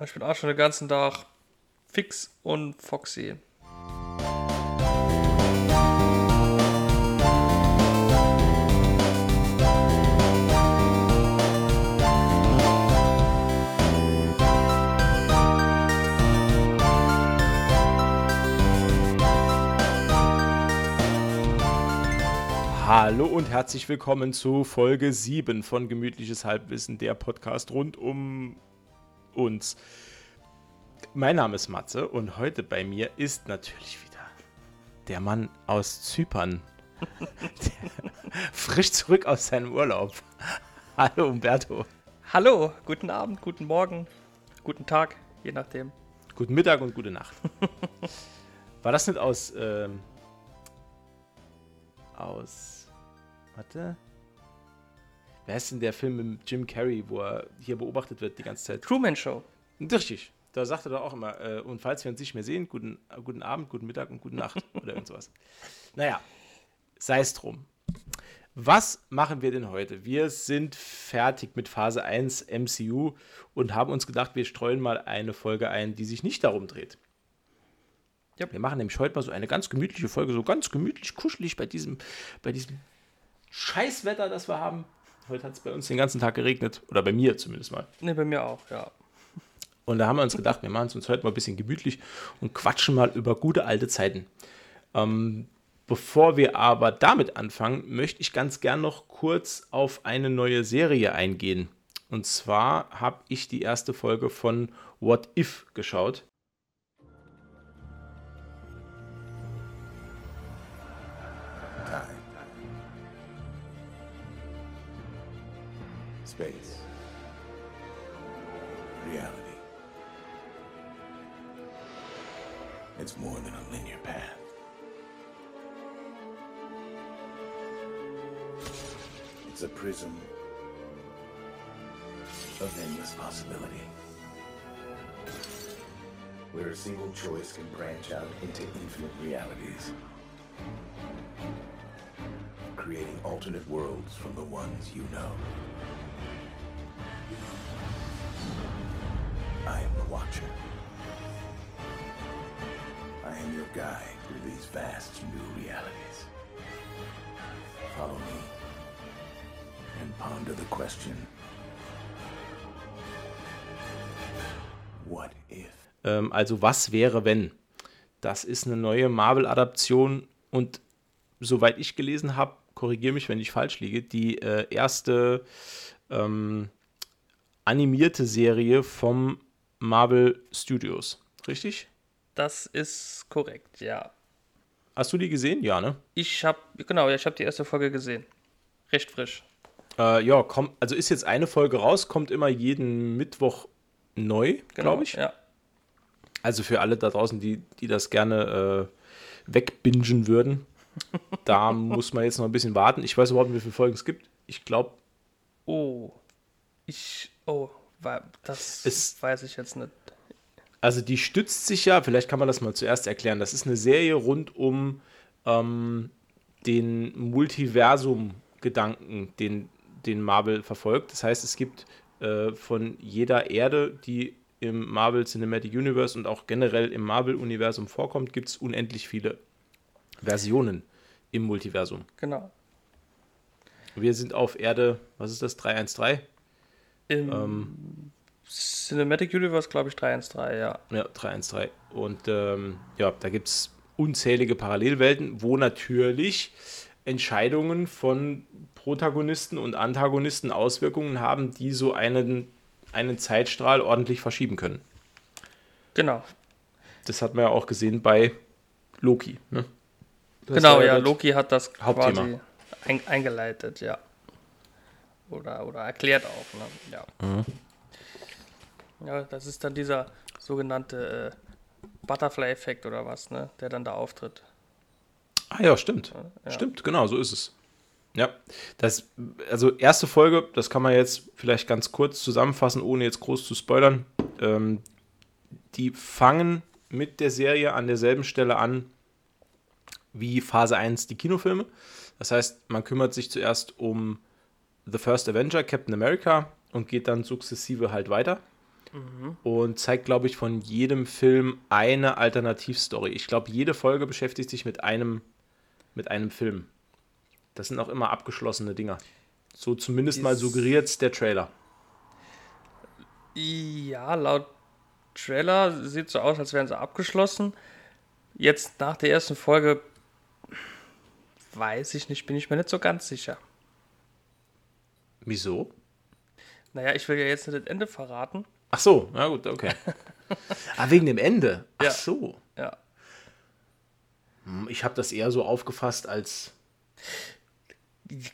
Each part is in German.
Ich bin auch schon den ganzen Tag fix und foxy. Hallo und herzlich willkommen zu Folge 7 von Gemütliches Halbwissen, der Podcast rund um uns. Mein Name ist Matze und heute bei mir ist natürlich wieder der Mann aus Zypern. frisch zurück aus seinem Urlaub. Hallo Umberto. Hallo, guten Abend, guten Morgen, guten Tag, je nachdem. Guten Mittag und gute Nacht. War das nicht aus ähm, aus Warte. Wer ist denn der Film mit Jim Carrey, wo er hier beobachtet wird die ganze Zeit? Truman Show. Richtig. Da sagt er doch auch immer, äh, und falls wir uns nicht mehr sehen, guten, äh, guten Abend, guten Mittag und gute Nacht oder irgendwas. Naja, sei es drum. Was machen wir denn heute? Wir sind fertig mit Phase 1 MCU und haben uns gedacht, wir streuen mal eine Folge ein, die sich nicht darum dreht. Yep. Wir machen nämlich heute mal so eine ganz gemütliche Folge, so ganz gemütlich, kuschelig bei diesem, bei diesem Scheißwetter, das wir haben. Heute hat es bei uns den ganzen Tag geregnet. Oder bei mir zumindest mal. Ne, bei mir auch, ja. Und da haben wir uns gedacht, wir machen es uns heute mal ein bisschen gemütlich und quatschen mal über gute alte Zeiten. Ähm, bevor wir aber damit anfangen, möchte ich ganz gern noch kurz auf eine neue Serie eingehen. Und zwar habe ich die erste Folge von What If geschaut. It's more than a linear path. It's a prism of endless possibility. Where a single choice can branch out into infinite realities. Creating alternate worlds from the ones you know. I am the Watcher. Am your guide through these vast new realities. Follow me and ponder the question. What if? Ähm, also was wäre wenn? Das ist eine neue Marvel-Adaption und soweit ich gelesen habe, korrigiere mich, wenn ich falsch liege, die äh, erste ähm, animierte Serie vom Marvel Studios, richtig? Das ist korrekt, ja. Hast du die gesehen? Ja, ne? Ich habe, genau, ich habe die erste Folge gesehen. Recht frisch. Äh, ja, komm, also ist jetzt eine Folge raus, kommt immer jeden Mittwoch neu, genau, glaube ich. Ja. Also für alle da draußen, die, die das gerne äh, wegbingen würden, da muss man jetzt noch ein bisschen warten. Ich weiß überhaupt nicht, wie viele Folgen es gibt. Ich glaube. Oh. Ich. Oh, das es, weiß ich jetzt nicht. Also die stützt sich ja, vielleicht kann man das mal zuerst erklären. Das ist eine Serie rund um ähm, den Multiversum-Gedanken, den, den Marvel verfolgt. Das heißt, es gibt äh, von jeder Erde, die im Marvel Cinematic Universe und auch generell im Marvel-Universum vorkommt, gibt es unendlich viele Versionen im Multiversum. Genau. Wir sind auf Erde, was ist das, 313? Im ähm, Cinematic Universe, glaube ich, 313, ja. Ja, 313. Und ähm, ja, da gibt es unzählige Parallelwelten, wo natürlich Entscheidungen von Protagonisten und Antagonisten Auswirkungen haben, die so einen, einen Zeitstrahl ordentlich verschieben können. Genau. Das hat man ja auch gesehen bei Loki. Ne? genau, ja, Loki hat das Hauptthema. quasi ein, eingeleitet, ja. Oder, oder erklärt auch. Ne? Ja. Mhm. Ja, das ist dann dieser sogenannte äh, Butterfly-Effekt oder was, ne? der dann da auftritt. Ah ja, stimmt. Ja. Stimmt, genau, so ist es. Ja, das, also erste Folge, das kann man jetzt vielleicht ganz kurz zusammenfassen, ohne jetzt groß zu spoilern. Ähm, die fangen mit der Serie an derselben Stelle an wie Phase 1 die Kinofilme. Das heißt, man kümmert sich zuerst um The First Avenger, Captain America und geht dann sukzessive halt weiter. Mhm. und zeigt, glaube ich, von jedem Film eine Alternativstory. Ich glaube, jede Folge beschäftigt sich mit einem, mit einem Film. Das sind auch immer abgeschlossene Dinger. So zumindest Dies mal suggeriert der Trailer. Ja, laut Trailer sieht so aus, als wären sie abgeschlossen. Jetzt nach der ersten Folge weiß ich nicht, bin ich mir nicht so ganz sicher. Wieso? Naja, ich will ja jetzt nicht das Ende verraten. Ach so, na gut, okay. ah, wegen dem Ende. Ach ja. so. Ja. Hm, ich habe das eher so aufgefasst als.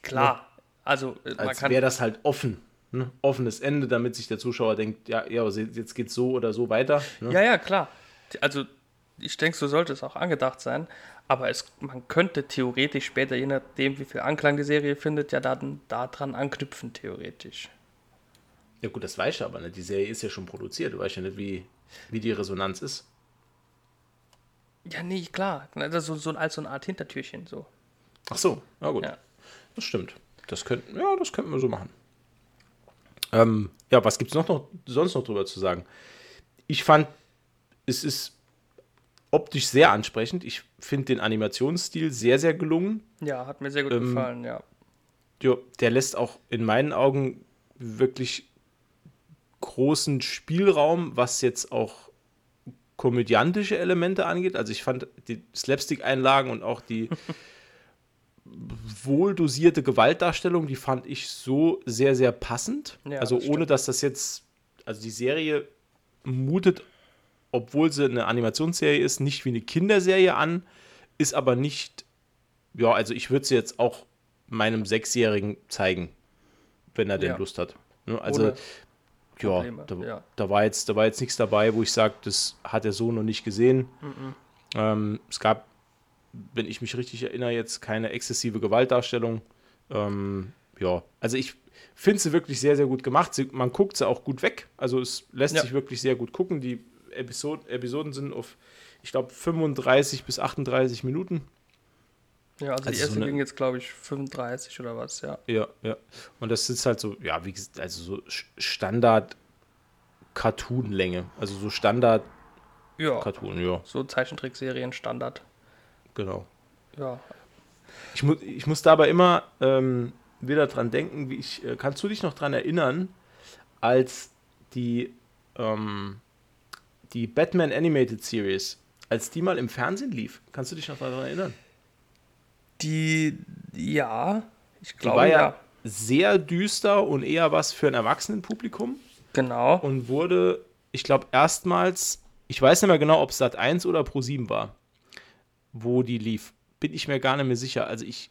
Klar. Also, äh, als wäre das halt offen. Ne? Offenes Ende, damit sich der Zuschauer denkt, ja, ja jetzt geht es so oder so weiter. Ne? Ja, ja, klar. Also, ich denke, so sollte es auch angedacht sein. Aber es, man könnte theoretisch später, je nachdem, wie viel Anklang die Serie findet, ja dann daran anknüpfen, theoretisch. Ja, gut, das weiß ich aber nicht. Die Serie ist ja schon produziert. Du weißt ja nicht, wie, wie die Resonanz ist. Ja, nee, klar. Das ist so, so als so eine Art Hintertürchen. So. Ach so, na gut. Ja. Das stimmt. Das könnten, ja, das könnten wir so machen. Ähm, ja, was gibt es noch, noch sonst noch drüber zu sagen? Ich fand, es ist optisch sehr ansprechend. Ich finde den Animationsstil sehr, sehr gelungen. Ja, hat mir sehr gut ähm, gefallen, ja. ja. Der lässt auch in meinen Augen wirklich großen Spielraum, was jetzt auch komödiantische Elemente angeht. Also ich fand die Slapstick-Einlagen und auch die wohldosierte Gewaltdarstellung, die fand ich so sehr, sehr passend. Ja, also das ohne, dass das jetzt, also die Serie mutet obwohl sie eine Animationsserie ist, nicht wie eine Kinderserie an, ist aber nicht, ja, also ich würde sie jetzt auch meinem Sechsjährigen zeigen, wenn er ja. denn Lust hat. Ne, also, ja da, ja da, war jetzt, da war jetzt nichts dabei, wo ich sage, das hat er so noch nicht gesehen. Mhm. Ähm, es gab, wenn ich mich richtig erinnere, jetzt keine exzessive Gewaltdarstellung. Ähm, ja, also ich finde sie wirklich sehr, sehr gut gemacht. Sie, man guckt sie auch gut weg. Also es lässt ja. sich wirklich sehr gut gucken. Die Episod Episoden sind auf, ich glaube, 35 bis 38 Minuten. Ja, also, also die erste so ging jetzt, glaube ich, 35 oder was, ja. Ja, ja. Und das ist halt so, ja, wie gesagt, also so Standard Cartoon-Länge. Also so Standard ja. Cartoon, ja. So Zeichentrickserien Standard. Genau. Ja. Ich, mu ich muss dabei immer ähm, wieder dran denken, wie ich, äh, kannst du dich noch dran erinnern, als die ähm, die Batman Animated Series, als die mal im Fernsehen lief. Kannst du dich noch daran erinnern? Die, ja, ich glaube. Die war ja, ja sehr düster und eher was für ein Erwachsenenpublikum. Genau. Und wurde, ich glaube, erstmals, ich weiß nicht mehr genau, ob es Sat 1 oder Pro 7 war, wo die lief. Bin ich mir gar nicht mehr sicher. Also ich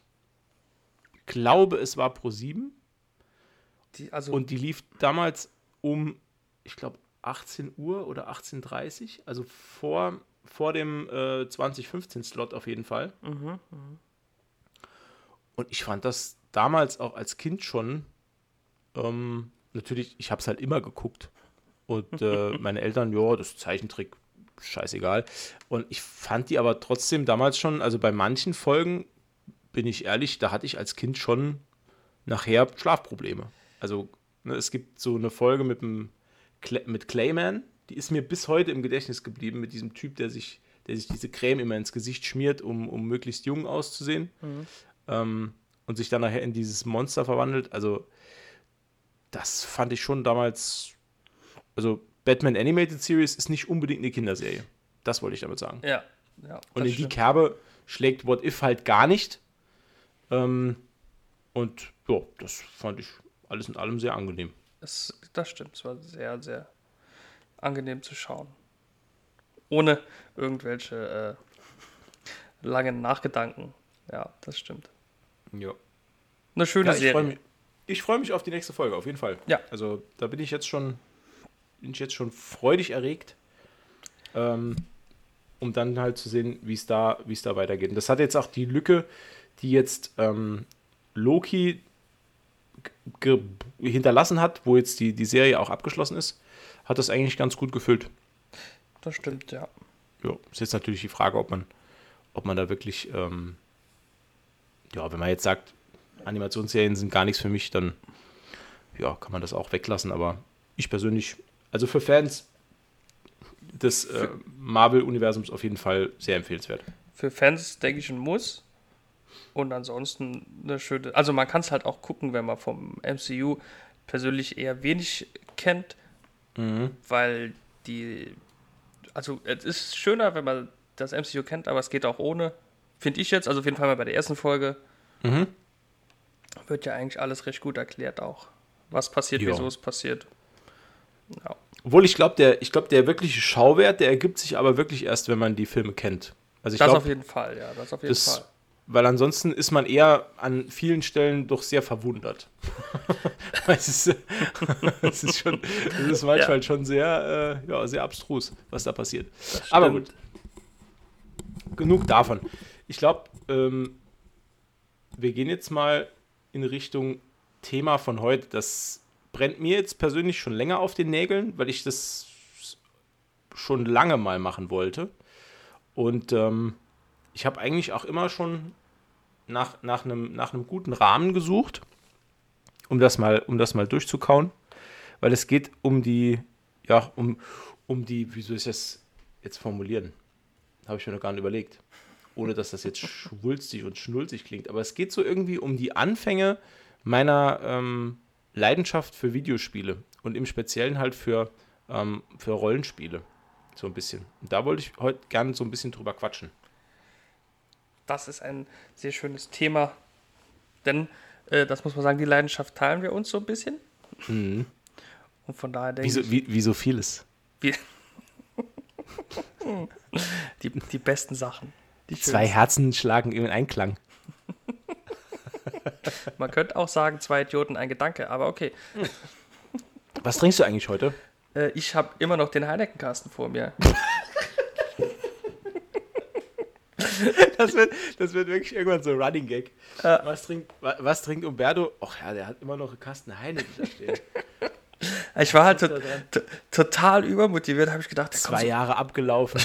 glaube, es war Pro 7. Die, also und die lief damals um, ich glaube, 18 Uhr oder 18.30 Uhr, also vor, vor dem äh, 2015-Slot auf jeden Fall. Mhm, mh. Und ich fand das damals auch als Kind schon, ähm, natürlich, ich habe es halt immer geguckt. Und äh, meine Eltern, ja, das Zeichentrick, scheißegal. Und ich fand die aber trotzdem damals schon, also bei manchen Folgen, bin ich ehrlich, da hatte ich als Kind schon nachher Schlafprobleme. Also ne, es gibt so eine Folge mit dem mit Clayman. Die ist mir bis heute im Gedächtnis geblieben mit diesem Typ, der sich, der sich diese Creme immer ins Gesicht schmiert, um, um möglichst jung auszusehen. Mhm. Ähm, und sich dann nachher in dieses Monster verwandelt. Also, das fand ich schon damals. Also, Batman Animated Series ist nicht unbedingt eine Kinderserie. Das wollte ich damit sagen. Ja. ja und in stimmt. die Kerbe schlägt What If halt gar nicht. Ähm, und ja, das fand ich alles in allem sehr angenehm. Es, das stimmt, es war sehr, sehr angenehm zu schauen. Ohne irgendwelche äh, langen Nachgedanken. Ja, das stimmt. Ja. Eine schöne ja, ich Serie. ich freue mich auf die nächste Folge, auf jeden Fall. Ja. Also da bin ich jetzt schon, bin ich jetzt schon freudig erregt, ähm, um dann halt zu sehen, wie es da, wie es da weitergeht. Und das hat jetzt auch die Lücke, die jetzt ähm, Loki hinterlassen hat, wo jetzt die, die Serie auch abgeschlossen ist, hat das eigentlich ganz gut gefüllt. Das stimmt, ja. Ja, ist jetzt natürlich die Frage, ob man, ob man da wirklich, ähm, ja, wenn man jetzt sagt, Animationsserien sind gar nichts für mich, dann ja, kann man das auch weglassen. Aber ich persönlich, Also für Fans des äh, Marvel-Universums auf jeden Fall sehr empfehlenswert. Für Fans denke ich ein Muss. Und ansonsten eine schöne. Also man kann es halt auch gucken, wenn man vom MCU persönlich eher wenig kennt, mhm. weil die. Also es ist schöner, wenn man das MCU kennt, aber es geht auch ohne. Finde ich jetzt, also auf jeden Fall mal bei der ersten Folge. Mhm. Wird ja eigentlich alles recht gut erklärt auch. Was passiert, jo. wieso es passiert. Ja. Obwohl ich glaube, der, glaub, der wirkliche Schauwert, der ergibt sich aber wirklich erst, wenn man die Filme kennt. Also ich das glaub, auf jeden Fall, ja, das auf jeden das, Fall. Weil ansonsten ist man eher an vielen Stellen doch sehr verwundert. es, ist, es, ist schon, es ist manchmal ja. schon sehr, äh, ja, sehr abstrus, was da passiert. Aber gut. Genug davon. Ich glaube, ähm, wir gehen jetzt mal in Richtung Thema von heute. Das brennt mir jetzt persönlich schon länger auf den Nägeln, weil ich das schon lange mal machen wollte. Und ähm, ich habe eigentlich auch immer schon nach, nach, einem, nach einem guten Rahmen gesucht, um das mal, um das mal durchzukauen. Weil es geht um die, ja, um, um die, wie soll ich das jetzt formulieren? Habe ich mir noch gar nicht überlegt. Ohne dass das jetzt schwulstig und schnulzig klingt. Aber es geht so irgendwie um die Anfänge meiner ähm, Leidenschaft für Videospiele und im Speziellen halt für, ähm, für Rollenspiele. So ein bisschen. Und da wollte ich heute gerne so ein bisschen drüber quatschen. Das ist ein sehr schönes Thema. Denn, äh, das muss man sagen, die Leidenschaft teilen wir uns so ein bisschen. Mhm. Und von daher denke wie so, ich. Wie, wie so vieles. Wie, die, die besten Sachen. Die Zwei Herzen schlagen im Einklang. Man könnte auch sagen, zwei Idioten, ein Gedanke, aber okay. Was trinkst du eigentlich heute? Äh, ich habe immer noch den Heineken-Kasten vor mir. das, wird, das wird wirklich irgendwann so ein Running Gag. Äh, was, trinkt, was trinkt Umberto? Ach ja, der hat immer noch einen Kasten Heineken da stehen. Ich war halt to total übermotiviert, habe ich gedacht. Zwei so Jahre abgelaufen.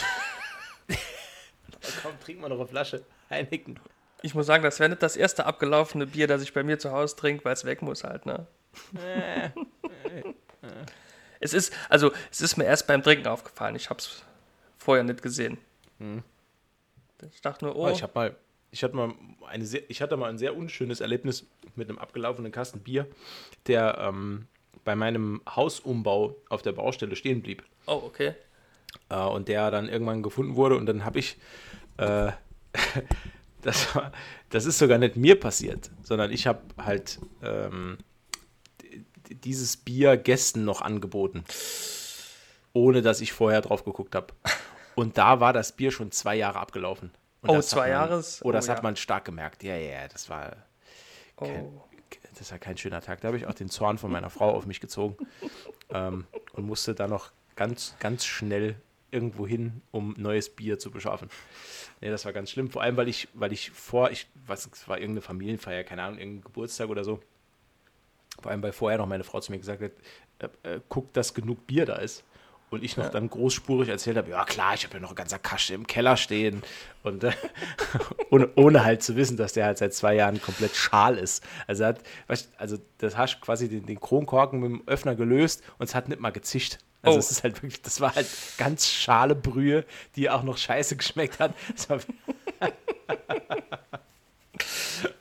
Komm, trink mal noch eine Flasche Heineken. Ich muss sagen, das wäre nicht das erste abgelaufene Bier, das ich bei mir zu Hause trinke, weil es weg muss halt, ne? es ist, also, es ist mir erst beim Trinken aufgefallen. Ich habe es vorher nicht gesehen. Hm. Ich dachte nur, oh. oh ich habe mal, ich hatte mal eine sehr, ich hatte mal ein sehr unschönes Erlebnis mit einem abgelaufenen Kasten Bier, der ähm, bei meinem Hausumbau auf der Baustelle stehen blieb. Oh, okay. Äh, und der dann irgendwann gefunden wurde und dann habe ich äh, das, war, das ist sogar nicht mir passiert, sondern ich habe halt ähm, dieses Bier Gästen noch angeboten, ohne dass ich vorher drauf geguckt habe. Und da war das Bier schon zwei Jahre abgelaufen. Und oh, zwei Jahre? Oh, das ja. hat man stark gemerkt. Ja, ja, das war, kein, oh. das war kein schöner Tag. Da habe ich auch den Zorn von meiner Frau auf mich gezogen ähm, und musste da noch ganz, ganz schnell irgendwo hin, um neues Bier zu beschaffen. Nee, das war ganz schlimm. Vor allem, weil ich, weil ich vor, ich, was, es war irgendeine Familienfeier, keine Ahnung, irgendein Geburtstag oder so. Vor allem, weil vorher noch meine Frau zu mir gesagt hat, äh, äh, guck, dass genug Bier da ist. Und ich noch ja. dann großspurig erzählt habe, ja klar, ich habe ja noch ein ganzer Kasche im Keller stehen. Und äh, ohne, ohne, halt zu wissen, dass der halt seit zwei Jahren komplett schal ist. Also hat, also das hast quasi den, den Kronkorken mit dem Öffner gelöst und es hat nicht mal gezischt. Also oh. es ist halt wirklich, das war halt ganz schale Brühe, die auch noch scheiße geschmeckt hat.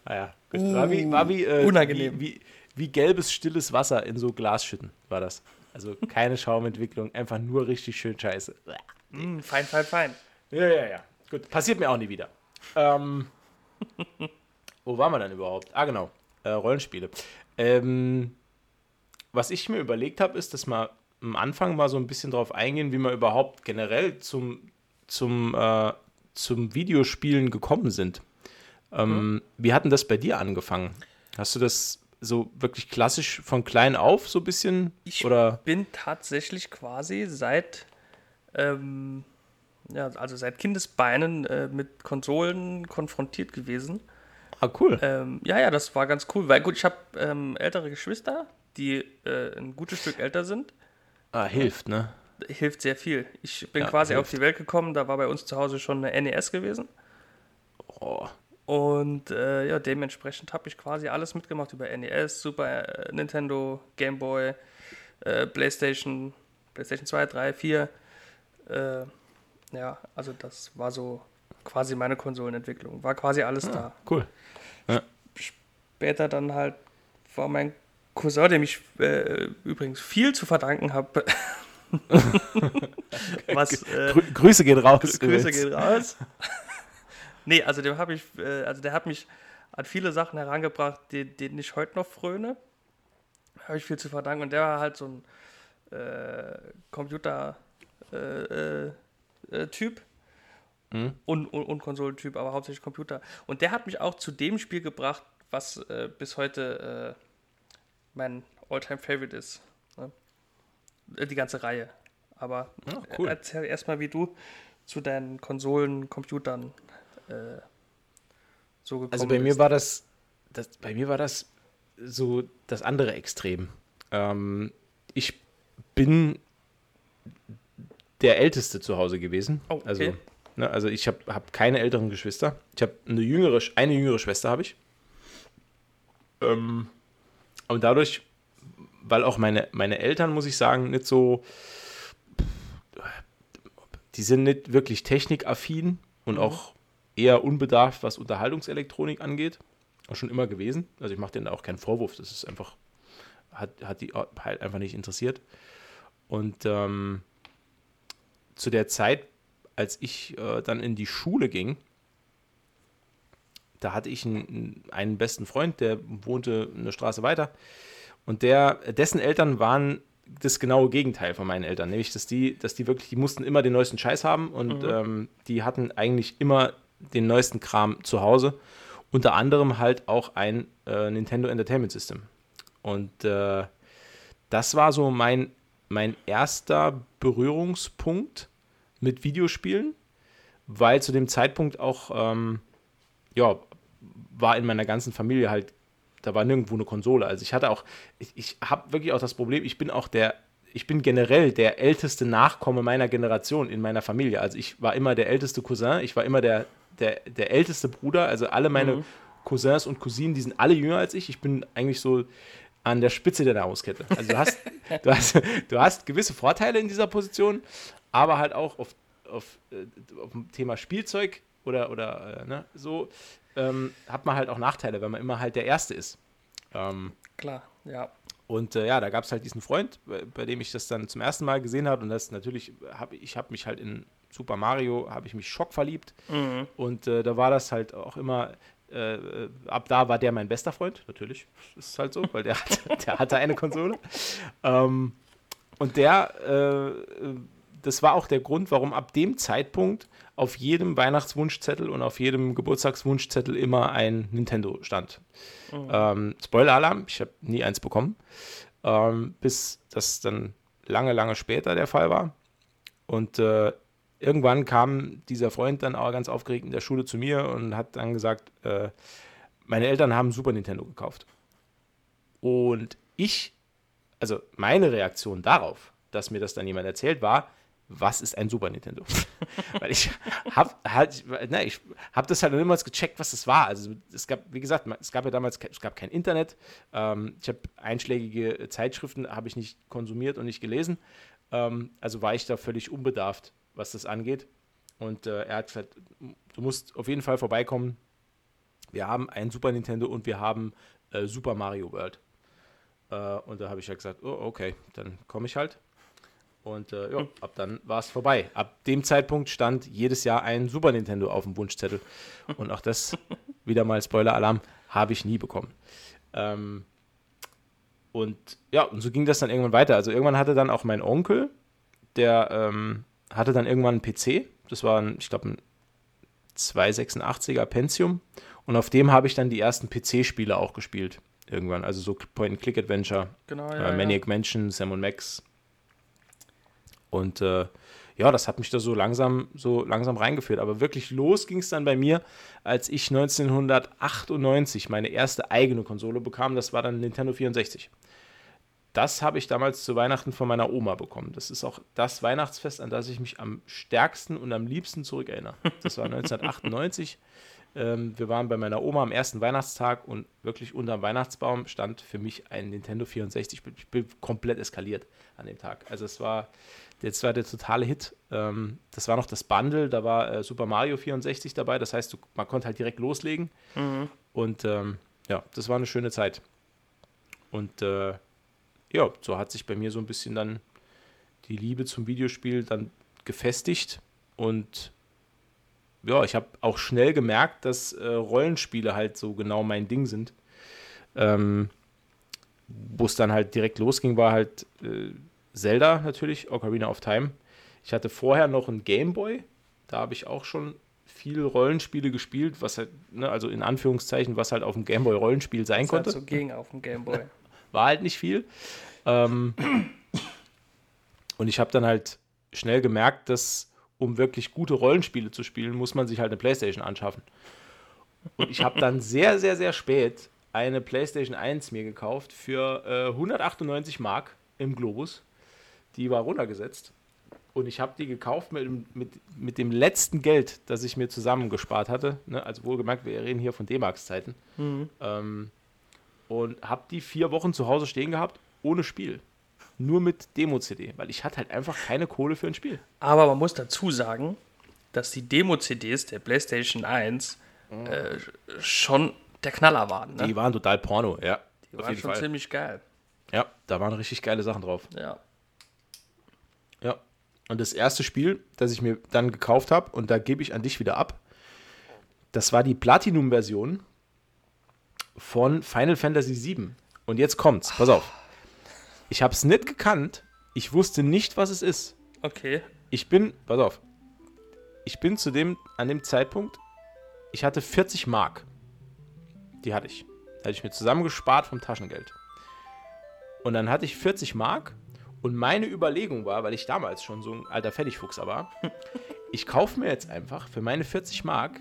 naja, uh, war wie, war wie, äh, unangenehm. Wie, wie, wie, gelbes, stilles Wasser in so Glasschütten war das. Also keine Schaumentwicklung, einfach nur richtig schön scheiße. Mm, fein, fein, fein. Ja, ja, ja. Gut, passiert mir auch nie wieder. Ähm, wo waren wir dann überhaupt? Ah, genau. Äh, Rollenspiele. Ähm, was ich mir überlegt habe, ist, dass man am Anfang mal so ein bisschen drauf eingehen, wie wir überhaupt generell zum, zum, äh, zum Videospielen gekommen sind. Ähm, mhm. Wie hat denn das bei dir angefangen? Hast du das so wirklich klassisch von klein auf so ein bisschen? Ich oder? bin tatsächlich quasi seit, ähm, ja, also seit Kindesbeinen äh, mit Konsolen konfrontiert gewesen. Ah, cool. Ähm, ja, ja, das war ganz cool, weil gut, ich habe ähm, ältere Geschwister, die äh, ein gutes Stück älter sind. Ah, hilft, ne? Hilft sehr viel. Ich bin ja, quasi hilft. auf die Welt gekommen, da war bei uns zu Hause schon eine NES gewesen. Oh. Und äh, ja, dementsprechend habe ich quasi alles mitgemacht über NES, Super äh, Nintendo, Game Boy, äh, PlayStation, PlayStation 2, 3, 4. Äh, ja, also das war so quasi meine Konsolenentwicklung. War quasi alles ja, da. Cool. Ja. Später dann halt war mein Cousin, dem ich äh, übrigens viel zu verdanken habe. Was, äh, Grü Grüße gehen raus. Grüße gehen raus. nee, also dem habe ich, äh, also der hat mich an viele Sachen herangebracht, denen, denen ich heute noch fröne. Habe ich viel zu verdanken. Und der war halt so ein äh, Computer-Typ äh, äh, mhm. und, und, und Konsolentyp, aber hauptsächlich Computer. Und der hat mich auch zu dem Spiel gebracht, was bis heute mein Alltime favorite ist. Ne? Die ganze Reihe. Aber ja, cool. erzähl erstmal, wie du zu deinen Konsolen, Computern äh, so gekommen Also bei bist. mir war das, das, bei mir war das so das andere Extrem. Ähm, ich bin der Älteste zu Hause gewesen. Oh, okay. Also, ne, also ich habe hab keine älteren Geschwister. Ich habe eine jüngere, eine jüngere Schwester habe ich. Ähm, und dadurch, weil auch meine, meine Eltern, muss ich sagen, nicht so, die sind nicht wirklich technikaffin und mhm. auch eher unbedarft, was Unterhaltungselektronik angeht. Auch schon immer gewesen. Also ich mache denen auch keinen Vorwurf. Das ist einfach, hat, hat die halt einfach nicht interessiert. Und ähm, zu der Zeit, als ich äh, dann in die Schule ging, da hatte ich einen, einen besten Freund, der wohnte eine Straße weiter. Und der, dessen Eltern waren das genaue Gegenteil von meinen Eltern. Nämlich, dass die, dass die wirklich, die mussten immer den neuesten Scheiß haben und mhm. ähm, die hatten eigentlich immer den neuesten Kram zu Hause. Unter anderem halt auch ein äh, Nintendo Entertainment System. Und äh, das war so mein, mein erster Berührungspunkt mit Videospielen, weil zu dem Zeitpunkt auch ähm, ja, war in meiner ganzen Familie halt, da war nirgendwo eine Konsole. Also ich hatte auch, ich, ich habe wirklich auch das Problem, ich bin auch der, ich bin generell der älteste Nachkomme meiner Generation in meiner Familie. Also ich war immer der älteste Cousin, ich war immer der, der, der älteste Bruder. Also alle meine mhm. Cousins und Cousinen, die sind alle jünger als ich. Ich bin eigentlich so an der Spitze der Nahrungskette. Also du hast, du hast, du hast gewisse Vorteile in dieser Position, aber halt auch auf, auf, äh, auf dem Thema Spielzeug oder, oder äh, ne, so ähm, hat man halt auch Nachteile, wenn man immer halt der Erste ist. Ähm, Klar, ja. Und äh, ja, da gab es halt diesen Freund, bei, bei, dem ich das dann zum ersten Mal gesehen habe. Und das natürlich, hab, ich habe mich halt in Super Mario, habe ich mich schockverliebt. Mhm. Und äh, da war das halt auch immer, äh, ab da war der mein bester Freund, natürlich. Ist halt so, weil der, hat, der hatte eine Konsole. ähm, und der, äh, das war auch der Grund, warum ab dem Zeitpunkt auf jedem Weihnachtswunschzettel und auf jedem Geburtstagswunschzettel immer ein Nintendo stand. Mhm. Ähm, Spoiler-Alarm, ich habe nie eins bekommen, ähm, bis das dann lange, lange später der Fall war. Und äh, irgendwann kam dieser Freund dann auch ganz aufgeregt in der Schule zu mir und hat dann gesagt, äh, meine Eltern haben Super Nintendo gekauft. Und ich, also meine Reaktion darauf, dass mir das dann jemand erzählt, war, was ist ein Super Nintendo? Weil ich habe halt, ne, ich habe das halt niemals gecheckt, was das war. Also es gab, wie gesagt, es gab ja damals, es gab kein Internet. Ähm, ich habe einschlägige Zeitschriften habe ich nicht konsumiert und nicht gelesen. Ähm, also war ich da völlig unbedarft, was das angeht. Und äh, er hat gesagt, du musst auf jeden Fall vorbeikommen. Wir haben ein Super Nintendo und wir haben äh, Super Mario World. Äh, und da habe ich ja gesagt, oh, okay, dann komme ich halt. Und äh, ja, ab dann war es vorbei. Ab dem Zeitpunkt stand jedes Jahr ein Super Nintendo auf dem Wunschzettel. Und auch das, wieder mal Spoiler-Alarm, habe ich nie bekommen. Ähm, und ja, und so ging das dann irgendwann weiter. Also irgendwann hatte dann auch mein Onkel, der ähm, hatte dann irgendwann einen PC. Das war, ein, ich glaube, ein 286er Pentium. Und auf dem habe ich dann die ersten PC-Spiele auch gespielt. Irgendwann. Also so Point-and-Click-Adventure. Genau, ja, äh, Maniac ja. Mansion, Sam Max, und äh, ja, das hat mich da so langsam, so langsam reingeführt. Aber wirklich los ging es dann bei mir, als ich 1998 meine erste eigene Konsole bekam. Das war dann Nintendo 64. Das habe ich damals zu Weihnachten von meiner Oma bekommen. Das ist auch das Weihnachtsfest, an das ich mich am stärksten und am liebsten zurückerinnere. Das war 1998 Ähm, wir waren bei meiner Oma am ersten Weihnachtstag und wirklich unter dem Weihnachtsbaum stand für mich ein Nintendo 64. Ich bin, ich bin komplett eskaliert an dem Tag. Also es war, jetzt war der totale Hit. Ähm, das war noch das Bundle, da war äh, Super Mario 64 dabei. Das heißt, du, man konnte halt direkt loslegen. Mhm. Und ähm, ja, das war eine schöne Zeit. Und äh, ja, so hat sich bei mir so ein bisschen dann die Liebe zum Videospiel dann gefestigt. Und ja, ich habe auch schnell gemerkt, dass äh, Rollenspiele halt so genau mein Ding sind. Ähm, Wo es dann halt direkt losging, war halt äh, Zelda natürlich, Ocarina of Time. Ich hatte vorher noch einen Gameboy. Da habe ich auch schon viel Rollenspiele gespielt, was halt, ne, also in Anführungszeichen, was halt auf dem Gameboy Rollenspiel sein was konnte. Halt so ging auf dem Gameboy. War halt nicht viel. Ähm, und ich habe dann halt schnell gemerkt, dass um wirklich gute Rollenspiele zu spielen, muss man sich halt eine Playstation anschaffen. Und ich habe dann sehr, sehr, sehr spät eine Playstation 1 mir gekauft für äh, 198 Mark im Globus. Die war runtergesetzt. Und ich habe die gekauft mit, mit, mit dem letzten Geld, das ich mir zusammengespart hatte. Ne? Also wohlgemerkt, wir reden hier von D-Marks-Zeiten. Mhm. Ähm, und habe die vier Wochen zu Hause stehen gehabt, ohne Spiel. Nur mit Demo-CD, weil ich hatte halt einfach keine Kohle für ein Spiel. Aber man muss dazu sagen, dass die Demo-CDs der PlayStation 1 mhm. äh, schon der Knaller waren. Ne? Die waren total Porno, ja. Die waren schon Fall. ziemlich geil. Ja, da waren richtig geile Sachen drauf. Ja. Ja. Und das erste Spiel, das ich mir dann gekauft habe, und da gebe ich an dich wieder ab, das war die Platinum-Version von Final Fantasy VII. Und jetzt kommt's, pass auf. Ich habe es nicht gekannt. Ich wusste nicht, was es ist. Okay. Ich bin, pass auf. Ich bin zu dem, an dem Zeitpunkt, ich hatte 40 Mark. Die hatte ich. Hatte ich mir zusammengespart vom Taschengeld. Und dann hatte ich 40 Mark und meine Überlegung war, weil ich damals schon so ein alter Fertigfuchser war, ich kaufe mir jetzt einfach für meine 40 Mark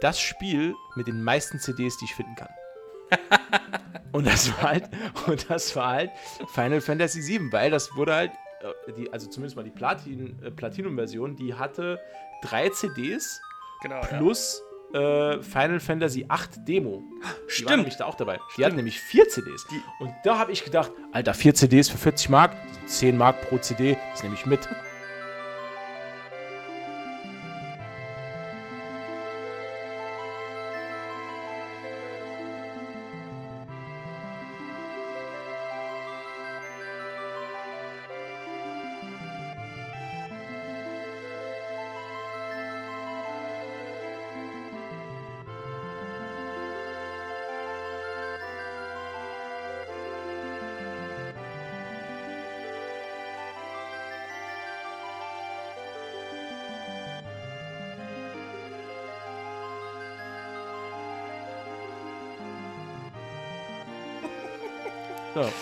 das Spiel mit den meisten CDs, die ich finden kann. und das war halt, und das war halt Final Fantasy VII, weil das wurde halt, äh, die, also zumindest mal die Platin, äh, Platinum-Version, die hatte drei CDs genau, plus ja. Äh, Final Fantasy VIII Demo. Die Stimmt. war nämlich da auch dabei. Die hatten nämlich vier CDs. Die und da habe ich gedacht, Alter, vier CDs für 40 Mark, 10 Mark pro CD, das nehme ich mit.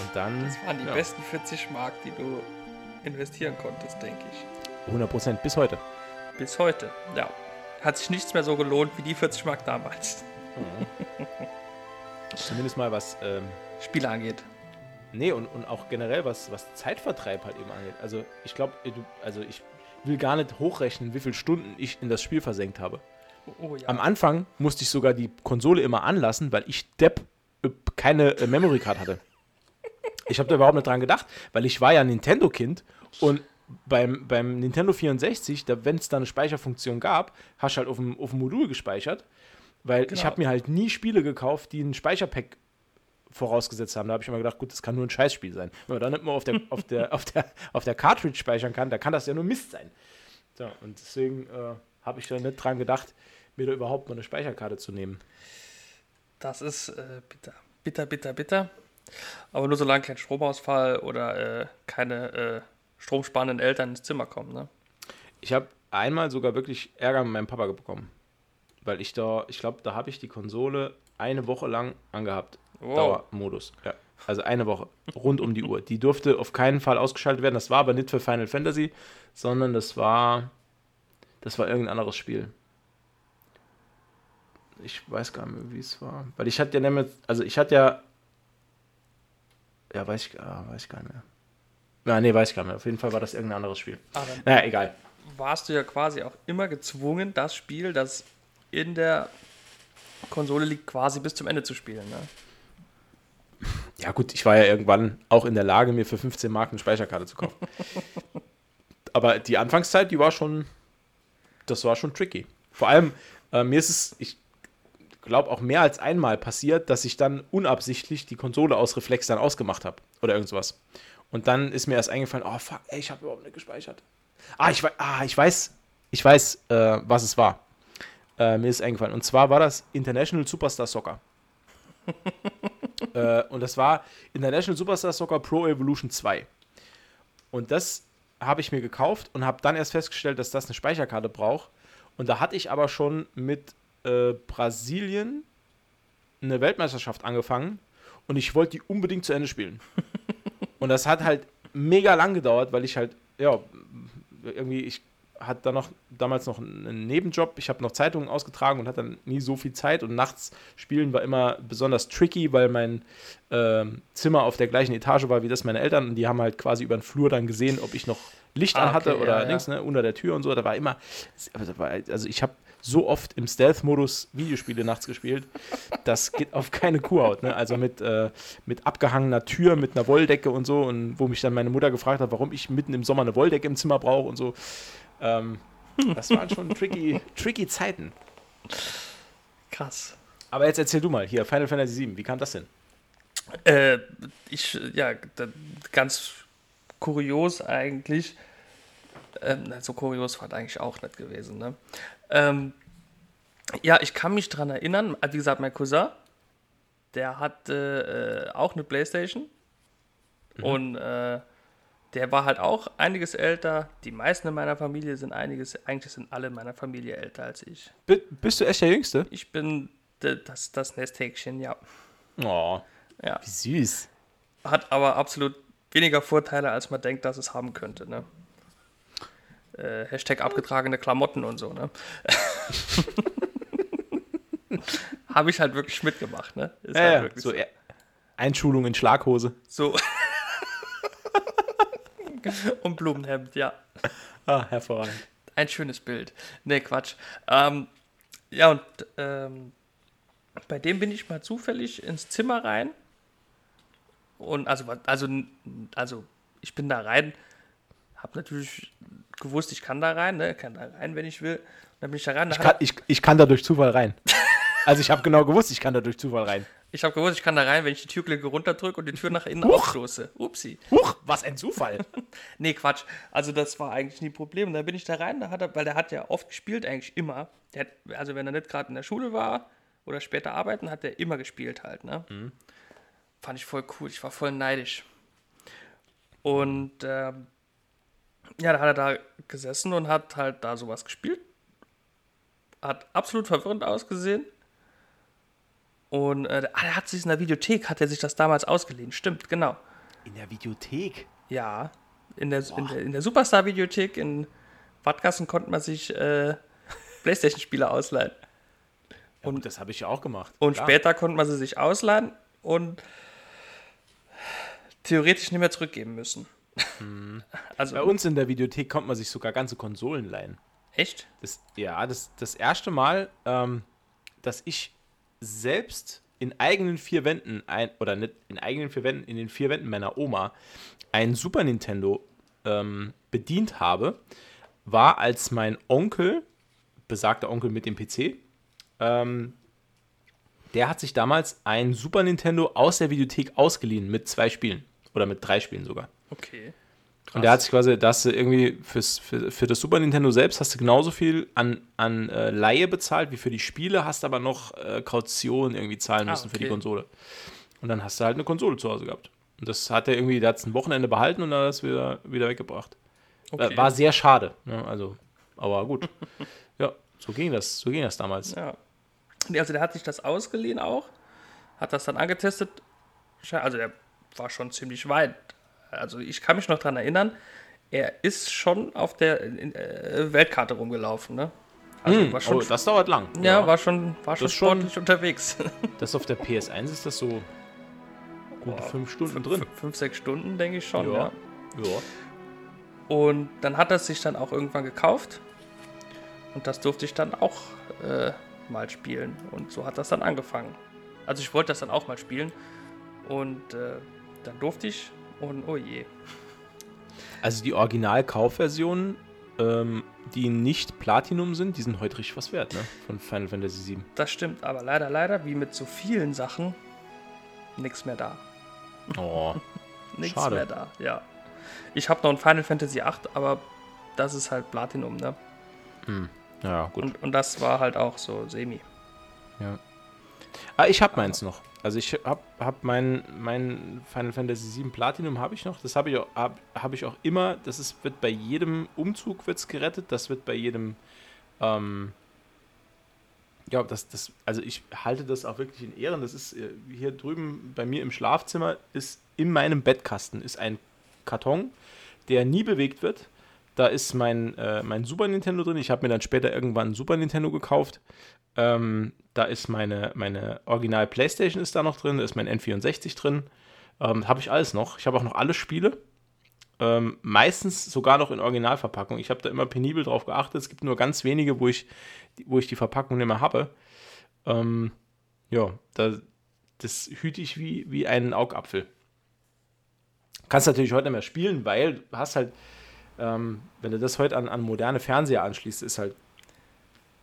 Und dann. Das waren die ja. besten 40 Mark, die du investieren konntest, denke ich. 100 Prozent, bis heute. Bis heute, ja. Hat sich nichts mehr so gelohnt wie die 40 Mark damals. Mhm. Zumindest mal was. Ähm, Spiele angeht. Nee, und, und auch generell was, was Zeitvertreib halt eben angeht. Also, ich glaube, also ich will gar nicht hochrechnen, wie viele Stunden ich in das Spiel versenkt habe. Oh, oh, ja. Am Anfang musste ich sogar die Konsole immer anlassen, weil ich Depp äh, keine äh, Memory Card hatte. Ich habe da überhaupt nicht dran gedacht, weil ich war ja Nintendo-Kind und beim, beim Nintendo 64, wenn es da eine Speicherfunktion gab, hast du halt auf dem, auf dem Modul gespeichert, weil genau. ich habe mir halt nie Spiele gekauft, die ein Speicherpack vorausgesetzt haben. Da habe ich immer gedacht, gut, das kann nur ein Scheißspiel sein. Wenn man dann nicht mal auf der, auf der, auf der, auf der Cartridge speichern kann, da kann das ja nur Mist sein. So, und deswegen äh, habe ich da nicht dran gedacht, mir da überhaupt mal eine Speicherkarte zu nehmen. Das ist äh, bitter. Bitter, bitter, bitter. Aber nur solange kein Stromausfall oder äh, keine äh, stromsparenden Eltern ins Zimmer kommen, ne? Ich habe einmal sogar wirklich Ärger mit meinem Papa bekommen. Weil ich da, ich glaube, da habe ich die Konsole eine Woche lang angehabt. Wow. Dauermodus. Ja. Also eine Woche. Rund um die Uhr. Die durfte auf keinen Fall ausgeschaltet werden. Das war aber nicht für Final Fantasy, sondern das war. Das war irgendein anderes Spiel. Ich weiß gar nicht mehr, wie es war. Weil ich hatte ja nämlich, also ich hatte ja ja, weiß ich, ah, weiß ich gar nicht mehr. Ja, nee, weiß ich gar nicht mehr. Auf jeden Fall war das irgendein anderes Spiel. Ah, naja, egal. Warst du ja quasi auch immer gezwungen, das Spiel, das in der Konsole liegt, quasi bis zum Ende zu spielen. Ne? Ja, gut, ich war ja irgendwann auch in der Lage, mir für 15 Mark eine Speicherkarte zu kaufen. Aber die Anfangszeit, die war schon, das war schon tricky. Vor allem, äh, mir ist es, ich glaube, auch mehr als einmal passiert, dass ich dann unabsichtlich die Konsole aus Reflex dann ausgemacht habe oder irgendwas. Und dann ist mir erst eingefallen, oh fuck, ey, ich habe überhaupt nicht gespeichert. Ah, ich, ah, ich weiß, ich weiß, äh, was es war. Äh, mir ist eingefallen. Und zwar war das International Superstar Soccer. äh, und das war International Superstar Soccer Pro Evolution 2. Und das habe ich mir gekauft und habe dann erst festgestellt, dass das eine Speicherkarte braucht. Und da hatte ich aber schon mit äh, Brasilien eine Weltmeisterschaft angefangen und ich wollte die unbedingt zu Ende spielen. und das hat halt mega lang gedauert, weil ich halt, ja, irgendwie, ich hatte da noch damals noch einen Nebenjob. Ich habe noch Zeitungen ausgetragen und hatte dann nie so viel Zeit. Und nachts spielen war immer besonders tricky, weil mein äh, Zimmer auf der gleichen Etage war wie das meiner Eltern. Und die haben halt quasi über den Flur dann gesehen, ob ich noch Licht ah, an hatte okay, oder ja, links, ja. Ne, unter der Tür und so. Da war immer, also ich habe so oft im Stealth-Modus Videospiele nachts gespielt. Das geht auf keine Kuhhaut. Ne? Also mit, äh, mit abgehangener Tür, mit einer Wolldecke und so. Und wo mich dann meine Mutter gefragt hat, warum ich mitten im Sommer eine Wolldecke im Zimmer brauche und so. Ähm, das waren schon tricky, tricky Zeiten. Krass. Aber jetzt erzähl du mal, hier, Final Fantasy VII, wie kam das denn? Äh, ich, ja, ganz kurios eigentlich. Ähm, so kurios war das eigentlich auch nicht gewesen, ne? Ähm, ja, ich kann mich daran erinnern, wie gesagt, mein Cousin, der hatte äh, auch eine Playstation. Mhm. Und äh, der war halt auch einiges älter. Die meisten in meiner Familie sind einiges, eigentlich sind alle in meiner Familie älter als ich. Bist du echt der Jüngste? Ich bin das, das Nesthäkchen, ja. Oh, ja. wie süß. Hat aber absolut weniger Vorteile, als man denkt, dass es haben könnte, ne? Äh, Hashtag abgetragene Klamotten und so, ne? Habe ich halt wirklich mitgemacht, ne? Ist ja, halt ja. so, so. Einschulung in Schlaghose. So. und Blumenhemd, ja. Ah, hervorragend. Ein schönes Bild. Ne, Quatsch. Ähm, ja, und ähm, bei dem bin ich mal zufällig ins Zimmer rein. Und also, also, also ich bin da rein, hab natürlich gewusst, ich kann da rein, ne? kann da rein, wenn ich will. Und dann bin ich da rein. Ich kann, ich, ich kann da durch Zufall rein. also ich habe genau gewusst, ich kann da durch Zufall rein. Ich habe gewusst, ich kann da rein, wenn ich die Türklinke runterdrücke und die Tür nach innen aufstoße. Upsi. Huch, was ein Zufall. nee, Quatsch. Also das war eigentlich nie ein Problem. Und dann bin ich da rein, da hat er, weil der hat ja oft gespielt, eigentlich immer. Hat, also wenn er nicht gerade in der Schule war oder später arbeiten, hat er immer gespielt halt. Ne? Mhm. Fand ich voll cool. Ich war voll neidisch. Und ähm, ja, da hat er da gesessen und hat halt da sowas gespielt. Hat absolut verwirrend ausgesehen. Und äh, ah, er hat sich in der Videothek, hat er sich das damals ausgeliehen. Stimmt, genau. In der Videothek? Ja. In der, in der, in der Superstar-Videothek in Wattgassen konnte man sich äh, Playstation-Spiele ausleihen. Ja, und das habe ich ja auch gemacht. Und Klar. später konnte man sie sich ausleihen und theoretisch nicht mehr zurückgeben müssen. Mhm. Also, Bei uns in der Videothek konnte man sich sogar ganze Konsolen leihen. Echt? Das, ja, das, das erste Mal, ähm, dass ich selbst in eigenen vier Wänden, ein, oder nicht in eigenen vier Wänden, in den vier Wänden meiner Oma, ein Super Nintendo ähm, bedient habe, war, als mein Onkel, besagter Onkel mit dem PC, ähm, der hat sich damals ein Super Nintendo aus der Videothek ausgeliehen mit zwei Spielen. Oder mit drei Spielen sogar. Okay. Krass. Und der hat sich quasi, dass du irgendwie fürs, für, für das Super Nintendo selbst hast du genauso viel an, an äh, Laie bezahlt wie für die Spiele, hast aber noch äh, Kaution irgendwie zahlen müssen ah, okay. für die Konsole. Und dann hast du halt eine Konsole zu Hause gehabt. Und das hat er irgendwie, der hat es ein Wochenende behalten und dann hat es wieder, wieder weggebracht. Okay. War sehr schade. Ne? Also, aber gut. ja, so ging das, so ging das damals. Ja. Also der hat sich das ausgeliehen auch, hat das dann angetestet. Also der war schon ziemlich weit also ich kann mich noch daran erinnern, er ist schon auf der äh, Weltkarte rumgelaufen, ne? Also war schon, oh, das dauert lang. Ja, ja, war schon, war schon sportlich schon, unterwegs. Das auf der PS1 ist das so gute Boah, fünf Stunden drin. Fünf, sechs Stunden, denke ich schon, ja. ja. ja. Und dann hat er sich dann auch irgendwann gekauft. Und das durfte ich dann auch äh, mal spielen. Und so hat das dann angefangen. Also ich wollte das dann auch mal spielen. Und äh, dann durfte ich und oh je. Also die Original-Kaufversionen, ähm, die nicht Platinum sind, die sind heute richtig was wert, ne? Von Final Fantasy VII. Das stimmt, aber leider, leider, wie mit so vielen Sachen, nichts mehr da. Oh. nichts mehr da, ja. Ich habe noch ein Final Fantasy VIII, aber das ist halt Platinum, ne? Hm. Ja, gut. Und, und das war halt auch so semi. Ja. Ah, ich habe meins noch. Also ich habe hab mein, mein Final Fantasy VII Platinum habe ich noch. Das habe ich, auch, hab, hab ich auch immer. Das ist, wird bei jedem Umzug wird's gerettet. Das wird bei jedem ähm, ja, das, das, also ich halte das auch wirklich in Ehren. Das ist äh, hier drüben bei mir im Schlafzimmer, ist in meinem Bettkasten ist ein Karton, der nie bewegt wird. Da ist mein, äh, mein Super Nintendo drin. Ich habe mir dann später irgendwann ein Super Nintendo gekauft. Ähm, da ist meine, meine Original PlayStation ist da noch drin, da ist mein N64 drin. Ähm, habe ich alles noch. Ich habe auch noch alle Spiele. Ähm, meistens sogar noch in Originalverpackung. Ich habe da immer penibel drauf geachtet. Es gibt nur ganz wenige, wo ich, wo ich die Verpackung nicht mehr habe. Ähm, ja, da, das hüte ich wie, wie einen Augapfel. Kannst natürlich heute nicht mehr spielen, weil du hast halt, ähm, wenn du das heute an, an moderne Fernseher anschließt, ist halt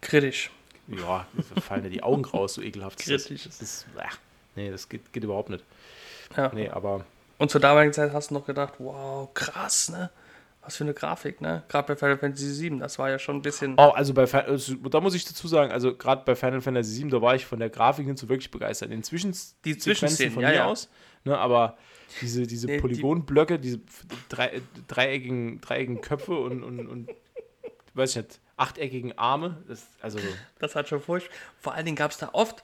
kritisch. Ja, da fallen dir die Augen raus, so ekelhaft. Kritisch. Das, ist, ach, nee, das geht, geht überhaupt nicht. Ja. Nee, aber. Und zur damaligen Zeit hast du noch gedacht, wow, krass, ne? Was für eine Grafik, ne? Gerade bei Final Fantasy VII, das war ja schon ein bisschen. Oh, also bei also, da muss ich dazu sagen, also gerade bei Final Fantasy VII, da war ich von der Grafik nicht so wirklich begeistert. Inzwischen die Zwischenszenen von ja, mir ja. aus, ne, aber diese, diese Nee, die- Polygonblöcke, diese drei, dreieckigen, dreieckigen Köpfe und, und, und weiß ich nicht, achteckigen Arme, das, also Das hat schon furcht. Vor allen Dingen gab es da oft,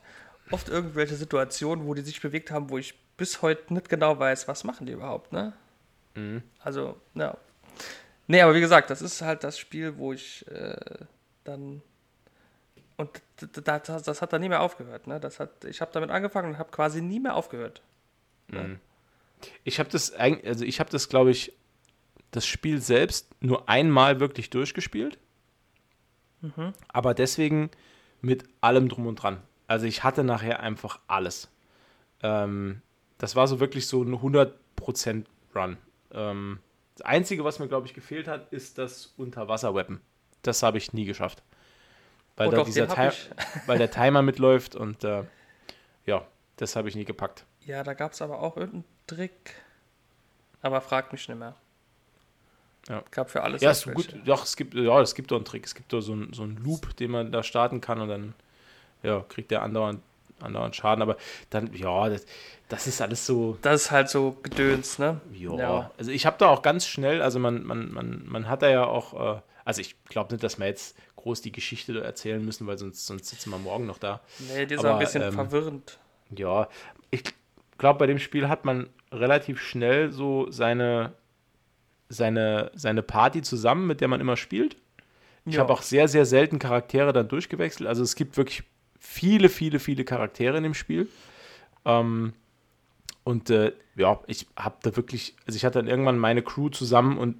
oft irgendwelche Situationen, wo die sich bewegt haben, wo ich bis heute nicht genau weiß, was machen die überhaupt, ne? Mhm. Also, ja. Nee, aber wie gesagt, das ist halt das Spiel, wo ich äh, dann. Und das, das, hat dann nie mehr aufgehört, ne? Das hat, ich habe damit angefangen und habe quasi nie mehr aufgehört. Ich habe das eigentlich, also ich habe das, glaube ich, das Spiel selbst nur einmal wirklich durchgespielt. Aber deswegen mit allem drum und dran. Also ich hatte nachher einfach alles. Ähm, das war so wirklich so ein 100% Run. Ähm, das Einzige, was mir, glaube ich, gefehlt hat, ist das Unterwasser-Weapon. Das habe ich nie geschafft. Weil, Oh doch, dieser Ti- weil der Timer mitläuft und äh, ja, das habe ich nie gepackt. Ja, da gab es aber auch irgendeinen Trick. Aber fragt mich nicht mehr. Ja. Gab für alles Ja, ist gut. irgendwelche. Doch, es gibt, ja, es gibt doch einen Trick. Es gibt doch so einen, so einen Loop, den man da starten kann und dann ja, kriegt der andauernd, andauernd Schaden. Aber dann, ja, das, das ist alles so. Das ist halt so Gedöns, ne? Ja. Ja. Also ich habe da auch ganz schnell, also man, man, man, man hat da ja auch, äh, also ich glaube nicht, dass wir jetzt groß die Geschichte erzählen müssen, weil sonst, sonst sitzen wir morgen noch da. Nee, die ist Aber, auch ein bisschen ähm, verwirrend. Ja, ich glaube, bei dem Spiel hat man relativ schnell so seine, seine, seine Party zusammen, mit der man immer spielt. Ich Ja. habe auch sehr, sehr selten Charaktere dann durchgewechselt. Also es gibt wirklich viele, viele, viele Charaktere in dem Spiel. Ähm, und äh, ja, ich habe da wirklich, also ich hatte dann irgendwann meine Crew zusammen und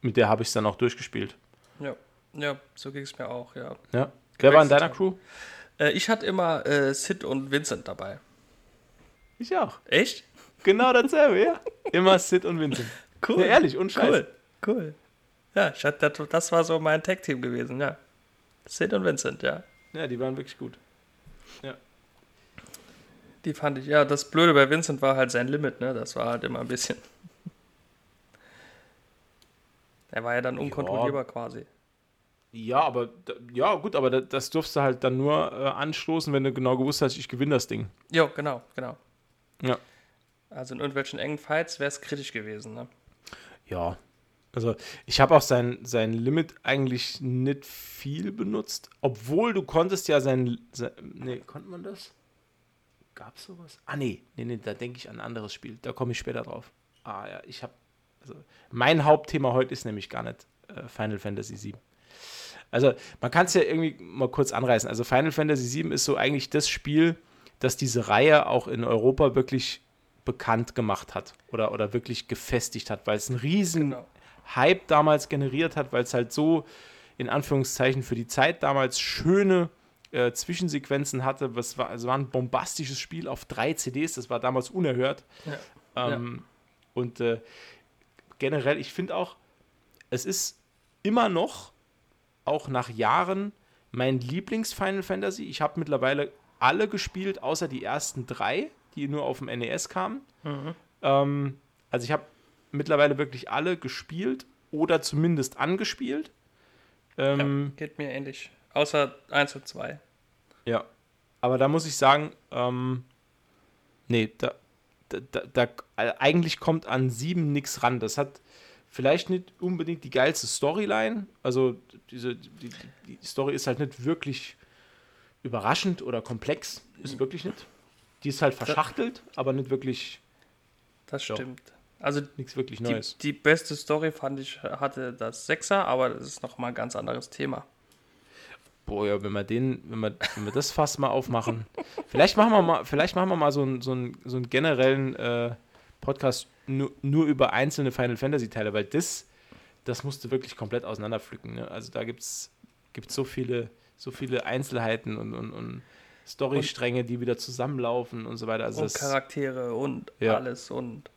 mit der habe ich es dann auch durchgespielt. Ja, ja so ging es mir auch, ja. Ja. Wer war in deiner. Crew? Äh, ich hatte immer äh, Sid und Vincent dabei. Ich auch. Echt? Genau dasselbe, ja. Immer Sid und Vincent. Cool. Ja, ehrlich, und Scheiß. Cool, cool. Ja, das, das war so mein Tag-Team gewesen, ja. Sid und Vincent, ja. Ja, die waren wirklich gut. Die fand ich, ja, das Blöde bei Vincent war halt sein Limit, ne? Das war halt immer ein bisschen. Er war ja dann unkontrollierbar quasi. Ja, aber ja, gut, aber da- das durfst du halt dann nur äh, anstoßen, wenn du genau gewusst hast, ich gewinne das Ding. Jo, genau, genau. Ja. Also in irgendwelchen engen Fights wäre es kritisch gewesen, ne? Ja. Also ich habe auch sein, sein Limit eigentlich nicht viel benutzt, obwohl du konntest ja sein, sein nee, konnte man das? Gab's sowas? Ah nee, nee, nee, da denke ich an ein anderes Spiel, da komme ich später drauf. Ah ja, ich habe also mein Hauptthema heute ist nämlich gar nicht äh, Final Fantasy VII. Also man kann es ja irgendwie mal kurz anreißen. Also Final Fantasy VII ist so eigentlich das Spiel, das diese Reihe auch in Europa wirklich bekannt gemacht hat oder, oder wirklich gefestigt hat, weil es einen riesen Genau. Hype damals generiert hat, weil es halt so in Anführungszeichen für die Zeit damals schöne äh, Zwischensequenzen hatte. Es war, es war ein bombastisches Spiel auf drei CDs, das war damals unerhört. Ja. Ähm, ja. Und äh, generell, ich finde auch, es ist immer noch, auch nach Jahren, mein Lieblings-Final Fantasy. Ich habe mittlerweile alle gespielt, außer die ersten drei, die nur auf dem NES kamen. Mhm. Ähm, also ich habe mittlerweile wirklich alle gespielt oder zumindest angespielt. Ähm, ja, geht mir ähnlich. Außer 1 und 2. Ja. Aber da muss ich sagen, ähm, nee, da, da, da, da, eigentlich kommt an 7 nichts ran. Das hat vielleicht nicht unbedingt die geilste Storyline. Also diese, die, die Story ist halt nicht wirklich überraschend oder komplex. Ist wirklich nicht. Die ist halt verschachtelt, aber nicht wirklich. Das stimmt. Also nichts wirklich Neues. Die, die, beste Story fand ich hatte das Sechser, aber das ist noch mal ein ganz anderes Thema. Boah, ja, wenn wir den, wenn wir, wenn wir das Fass mal aufmachen, vielleicht machen wir mal, vielleicht machen wir mal so einen, so einen, so einen generellen äh, Podcast nur, nur über einzelne Final Fantasy Teile, weil das, das musst du wirklich komplett auseinanderpflücken. Ne? Also da gibt es so viele, so viele Einzelheiten und, und, und Storystränge, die wieder zusammenlaufen und so weiter. Also und Charaktere und ja. alles und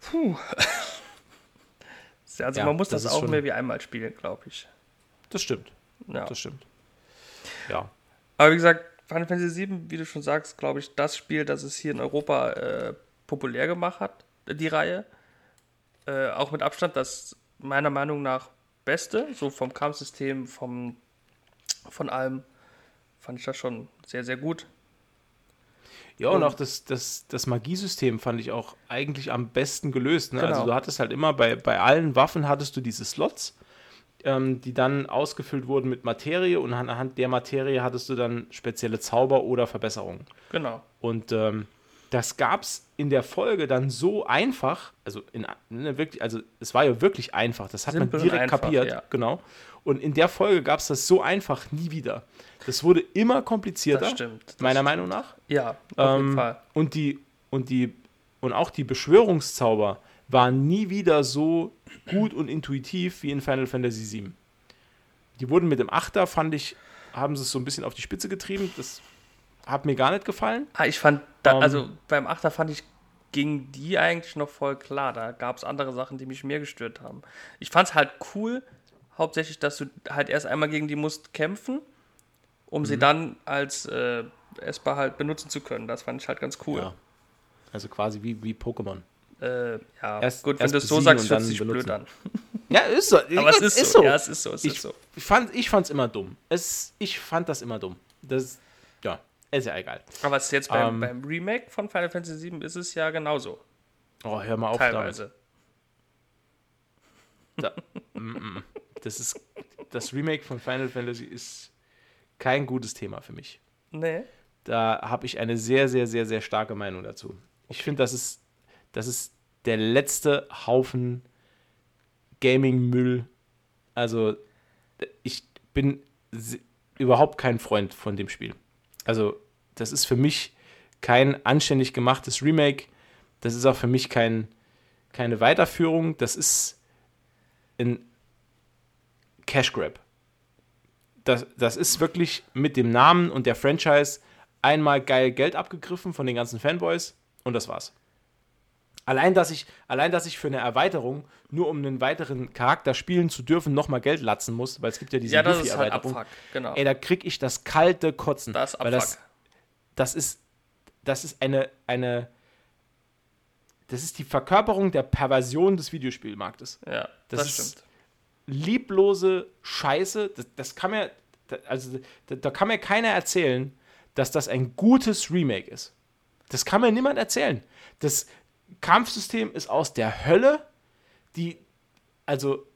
Puh. also ja, man muss das, das auch mehr wie einmal spielen, glaube ich. Das stimmt. Ja. Das stimmt. Ja. Aber wie gesagt, Final Fantasy VII, wie du schon sagst, glaube ich, das Spiel, das es hier in Europa äh, populär gemacht hat, die Reihe. Äh, auch mit Abstand das meiner Meinung nach Beste, so vom Kampfsystem, vom, von allem, fand ich das schon sehr, sehr gut. Ja, und, und auch das, das, das Magiesystem fand ich auch eigentlich am besten gelöst. Ne? Also genau. Also du hattest halt immer bei, bei allen Waffen hattest du diese Slots, ähm, die dann ausgefüllt wurden mit Materie und anhand der Materie hattest du dann spezielle Zauber oder Verbesserungen. Genau. Und ähm, das gab es in der Folge dann so einfach, also in, ne, wirklich, also es war ja wirklich einfach, das hat Simpel man direkt einfach, kapiert, ja. genau. Und in der Folge gab es das so einfach nie wieder. Das wurde immer komplizierter, das stimmt, das meiner stimmt. Meinung nach. Ja, auf jeden ähm, Fall. Und die, und die, und auch die Beschwörungszauber waren nie wieder so gut und intuitiv wie in Final Fantasy VII. Die wurden mit dem Achter, fand ich, haben sie es so ein bisschen auf die Spitze getrieben. Das hat mir gar nicht gefallen. Ah, ich fand, da, um, ähm, also beim Achter fand ich, ging die eigentlich noch voll klar. Da gab es andere Sachen, die mich mehr gestört haben. Ich fand es halt cool, hauptsächlich, dass du halt erst einmal gegen die musst kämpfen, um mhm. sie dann als äh, essbar halt benutzen zu können. Das fand ich halt ganz cool. Ja. Also quasi wie, wie Pokémon. Äh, ja, erst, gut, wenn du es so sagst, hört sich blöd an. Ja, ist so. Aber es ist, ist so. so. Ja, es ist so. Es ich, ist so. Ich fand es immer dumm. Es, ich fand das immer dumm. Das, ist ja egal. Aber es ist jetzt beim, ähm, beim Remake von Final Fantasy VII ist es ja genauso. Oh, hör mal auf Teilweise. damit. Da, mm, mm. das ist das Remake von Final Fantasy ist kein gutes Thema für mich. Nee. Da habe ich eine sehr, sehr, sehr, sehr starke Meinung dazu. Ich finde, das ist, das ist der letzte Haufen Gaming-Müll. Also, ich bin überhaupt kein Freund von dem Spiel. Also, das ist für mich kein anständig gemachtes Remake. Das ist auch für mich kein, keine Weiterführung. Das ist ein Cash Grab. Das, das ist wirklich mit dem Namen und der Franchise einmal geil Geld abgegriffen von den ganzen Fanboys und das war's. Allein dass, ich, allein, dass ich für eine Erweiterung, nur um einen weiteren Charakter spielen zu dürfen, nochmal Geld latzen muss, weil es gibt ja diese ja, das ist halt Abfuck, genau. Ey, da krieg ich das kalte Kotzen. Das ist Abfuck. Das, das, ist, das ist eine, eine, das ist die Verkörperung der Perversion des Videospielmarktes. Ja, das, das stimmt lieblose Scheiße. Das, das kann mir, also da, da, kann mir keiner erzählen, dass das ein gutes Remake ist. Das kann mir niemand erzählen. Das Kampfsystem ist aus der Hölle. Die, also,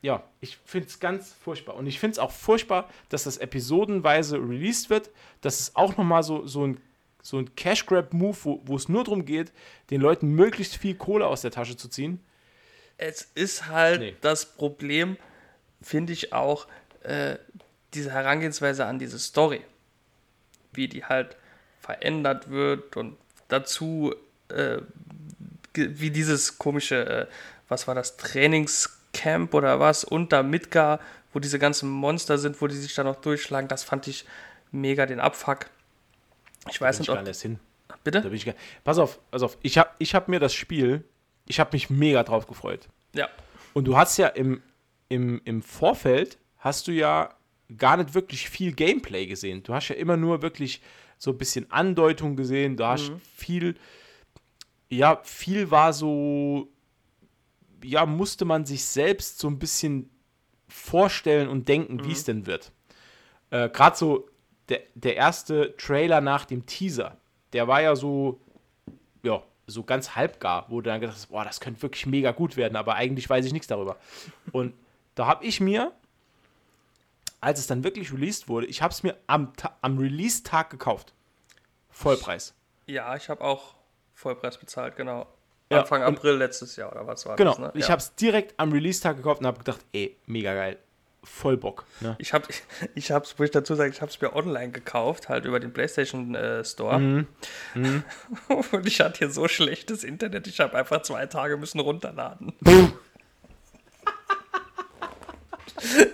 ja, ich finde es ganz furchtbar. Und ich finde es auch furchtbar, dass das episodenweise released wird. Das ist auch nochmal so, so ein so ein Cash-Grab-Move, wo es nur darum geht, den Leuten möglichst viel Kohle aus der Tasche zu ziehen es ist halt nee. das Problem, finde ich auch, äh, diese Herangehensweise an diese Story. Wie die halt verändert wird und dazu, äh, wie dieses komische, äh, was war das, Trainingscamp oder was, unter Midgar, wo diese ganzen Monster sind, wo die sich da noch durchschlagen, das fand ich mega den Abfuck. Ich weiß nicht, ob. Hin. Bitte? Da bin ich gar... Pass auf, pass auf. Ich habe ich hab mir das Spiel, ich habe mich mega drauf gefreut. Ja. Und du hast ja im, im, im Vorfeld, hast du ja gar nicht wirklich viel Gameplay gesehen. Du hast ja immer nur wirklich so ein bisschen Andeutung gesehen. Du hast mhm. viel, ja, viel war so, ja, musste man sich selbst so ein bisschen vorstellen und denken, mhm. wie es denn wird. Äh, Gerade so der, der erste Trailer nach dem Teaser, der war ja so, ja, so ganz halbgar, wo du dann gedacht hast, boah, das könnte wirklich mega gut werden, aber eigentlich weiß ich nichts darüber. Und da habe ich mir, als es dann wirklich released wurde, ich habe es mir am, am Release-Tag gekauft. Vollpreis. Ja, ich habe auch Vollpreis bezahlt, genau. Anfang ja, April letztes Jahr oder was war genau, das? Genau, ne? ich habe es direkt am Release-Tag gekauft und habe gedacht, ey, mega geil voll Bock. Ne? Ich habe, ich, ich hab's, wo ich dazu sage, ich habe es mir online gekauft, halt über den PlayStation äh, Store. Mhm. Mhm. Und ich hatte hier so schlechtes Internet, ich habe einfach zwei Tage müssen runterladen.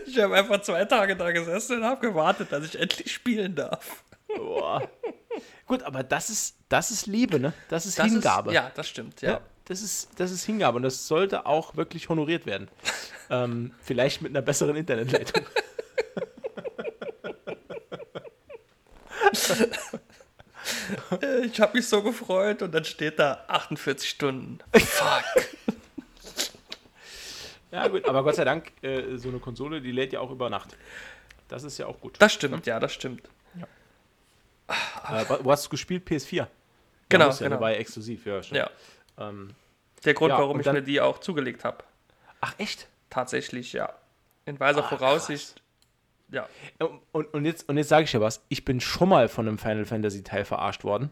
ich habe einfach zwei Tage da gesessen und habe gewartet, dass ich endlich spielen darf. Boah. Gut, aber das ist, das ist Liebe, ne? Das ist das Hingabe. Ist, ja, das stimmt, ja. ja. das, ist, das ist Hingabe und das sollte auch wirklich honoriert werden. ähm, vielleicht mit einer besseren Internetleitung. ich habe mich so gefreut und dann steht da 48 Stunden. Fuck. Ja, gut, aber Gott sei Dank, äh, so eine Konsole, die lädt ja auch über Nacht. Das ist ja auch gut. Das stimmt, ja, das stimmt. Ja. Äh, wo hast du gespielt? PS4? Genau, ja, genau. War ja exklusiv, ja. ja. Ähm, Der Grund, ja, warum ich dann, mir die auch zugelegt habe. Ach, echt? Tatsächlich, ja. In weiser ah, Voraussicht. Krass. Ja. Und, und jetzt, und jetzt sage ich dir was. Ich bin schon mal von einem Final Fantasy Teil verarscht worden.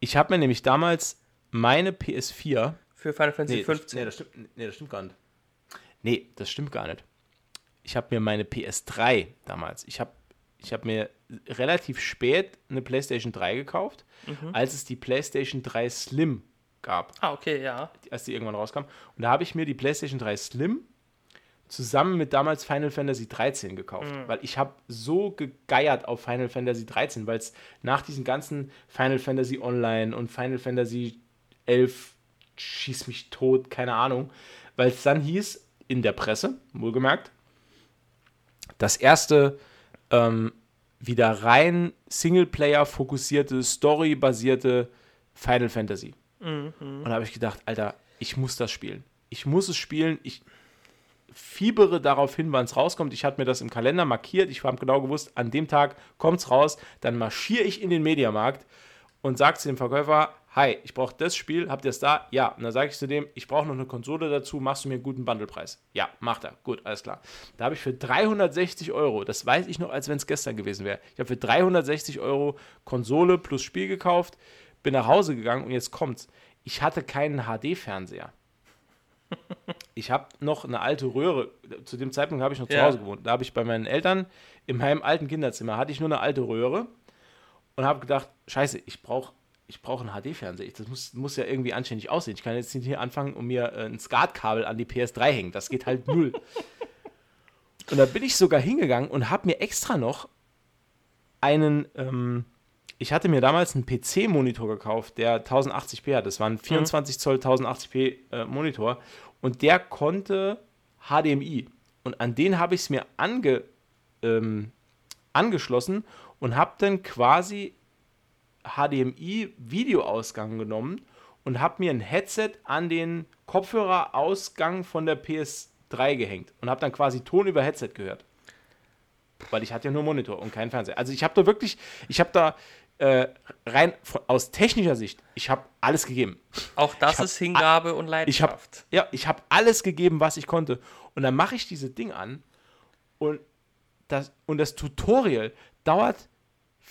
Ich habe mir nämlich damals meine PS4. Für Final Fantasy nee, 15. Nee das, stimmt, nee, das stimmt gar nicht. Nee, das stimmt gar nicht. Ich habe mir meine PS3 damals. Ich habe ich hab mir relativ spät eine PlayStation 3 gekauft, mhm. als es die PlayStation 3 Slim gab. Ah, okay, ja. Als die irgendwann rauskam. Und da habe ich mir die PlayStation 3 Slim zusammen mit damals Final Fantasy 13 gekauft, mhm. weil ich habe so gegeiert auf Final Fantasy 13, weil es nach diesen ganzen Final Fantasy Online und Final Fantasy 11 schieß mich tot, keine Ahnung, weil es dann hieß in der Presse, wohlgemerkt, das erste ähm, wieder rein Singleplayer fokussierte, Story-basierte Final Fantasy. Mhm. Und da habe ich gedacht, Alter, ich muss das spielen. Ich muss es spielen. Ich fiebere darauf hin, wann es rauskommt. Ich hatte mir das im Kalender markiert. Ich habe genau gewusst, an dem Tag kommt es raus. Dann marschiere ich in den Mediamarkt und sage zu dem Verkäufer, hi, ich brauche das Spiel, habt ihr es da? Ja. Und dann sage ich zu dem, ich brauche noch eine Konsole dazu, machst du mir einen guten Bundlepreis? Ja, macht er. Gut, alles klar. Da habe ich für 360 Euro, das weiß ich noch, als wenn es gestern gewesen wäre, ich habe für 360 Euro Konsole plus Spiel gekauft, bin nach Hause gegangen und jetzt kommt's. Ich hatte keinen HD-Fernseher. Ich habe noch eine alte Röhre. Zu dem Zeitpunkt habe ich noch ja. zu Hause gewohnt. Da habe ich bei meinen Eltern in meinem alten Kinderzimmer hatte ich nur eine alte Röhre und habe gedacht, Scheiße, ich brauche ich brauche einen HD-Fernseher. Das muss, muss ja irgendwie anständig aussehen. Ich kann jetzt nicht hier anfangen und mir äh, ein SCART-Kabel an die PS3 hängen. Das geht halt null. und da bin ich sogar hingegangen und habe mir extra noch einen ähm, ich hatte mir damals einen PC-Monitor gekauft, der 1080p hat. Das war ein 24 Zoll 1080p äh, Monitor und der konnte HDMI. Und an den habe ich es mir ange, ähm, angeschlossen und habe dann quasi HDMI-Videoausgang genommen und habe mir ein Headset an den Kopfhörerausgang von der PS3 gehängt und habe dann quasi Ton über Headset gehört. Weil ich hatte ja nur Monitor und keinen Fernseher. Also ich habe da wirklich, ich habe da äh, rein von, aus technischer Sicht, ich habe alles gegeben. Auch das ist Hingabe und Leidenschaft. Ich hab, ja, ich habe alles gegeben, was ich konnte. Und dann mache ich dieses Ding an und das, und das Tutorial dauert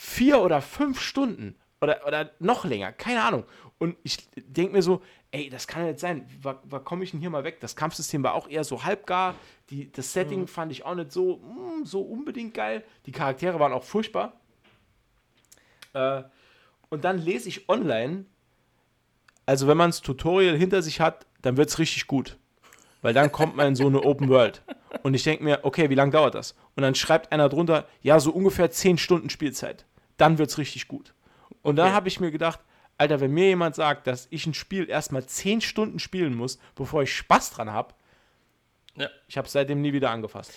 vier oder fünf Stunden oder, oder noch länger, keine Ahnung. Und ich denke mir so, ey, das kann ja nicht sein. Wo komme ich denn hier mal weg? Das Kampfsystem war auch eher so halbgar. Die, das Setting mhm. fand ich auch nicht so, mh, mm, so unbedingt geil. Die Charaktere waren auch furchtbar. Äh, und dann lese ich online, also wenn man das Tutorial hinter sich hat, dann wird es richtig gut. weil dann kommt man in so eine Open World. Und ich denke mir, okay, wie lange dauert das? Und dann schreibt einer drunter, ja, so ungefähr 10 Stunden Spielzeit. Dann wird es richtig gut. Und dann okay. habe ich mir gedacht, Alter, wenn mir jemand sagt, dass ich ein Spiel erstmal 10 Stunden spielen muss, bevor ich Spaß dran habe, ja. ich habe es seitdem nie wieder angefasst.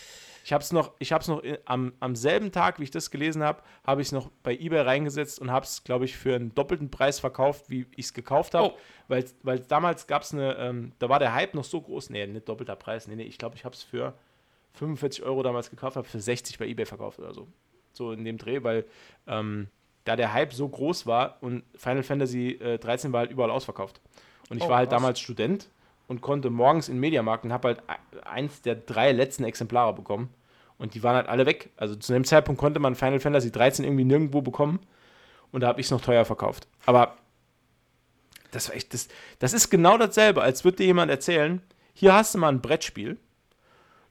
Ich habe es noch, ich habe es noch in, am, am selben Tag, wie ich das gelesen habe, habe ich es noch bei eBay reingesetzt und habe es, glaube ich, für einen doppelten Preis verkauft, wie ich es gekauft habe. Oh. Weil, weil damals gab es eine, ähm, da war der Hype noch so groß. Nee, nicht doppelter Preis. Nee, nee, ich glaube, ich habe es für 45 Euro damals gekauft, habe für 60 bei eBay verkauft oder so. So in dem Dreh, weil ähm, da der Hype so groß war und Final Fantasy äh, 13 war halt überall ausverkauft. Und ich oh, war halt was? damals Student und konnte morgens in Mediamarkt und habe halt eins der drei letzten Exemplare bekommen. Und die waren halt alle weg. Also zu dem Zeitpunkt konnte man Final Fantasy 13 irgendwie nirgendwo bekommen. Und da habe ich es noch teuer verkauft. Aber das war echt, das, das ist genau dasselbe, als würde dir jemand erzählen, hier hast du mal ein Brettspiel.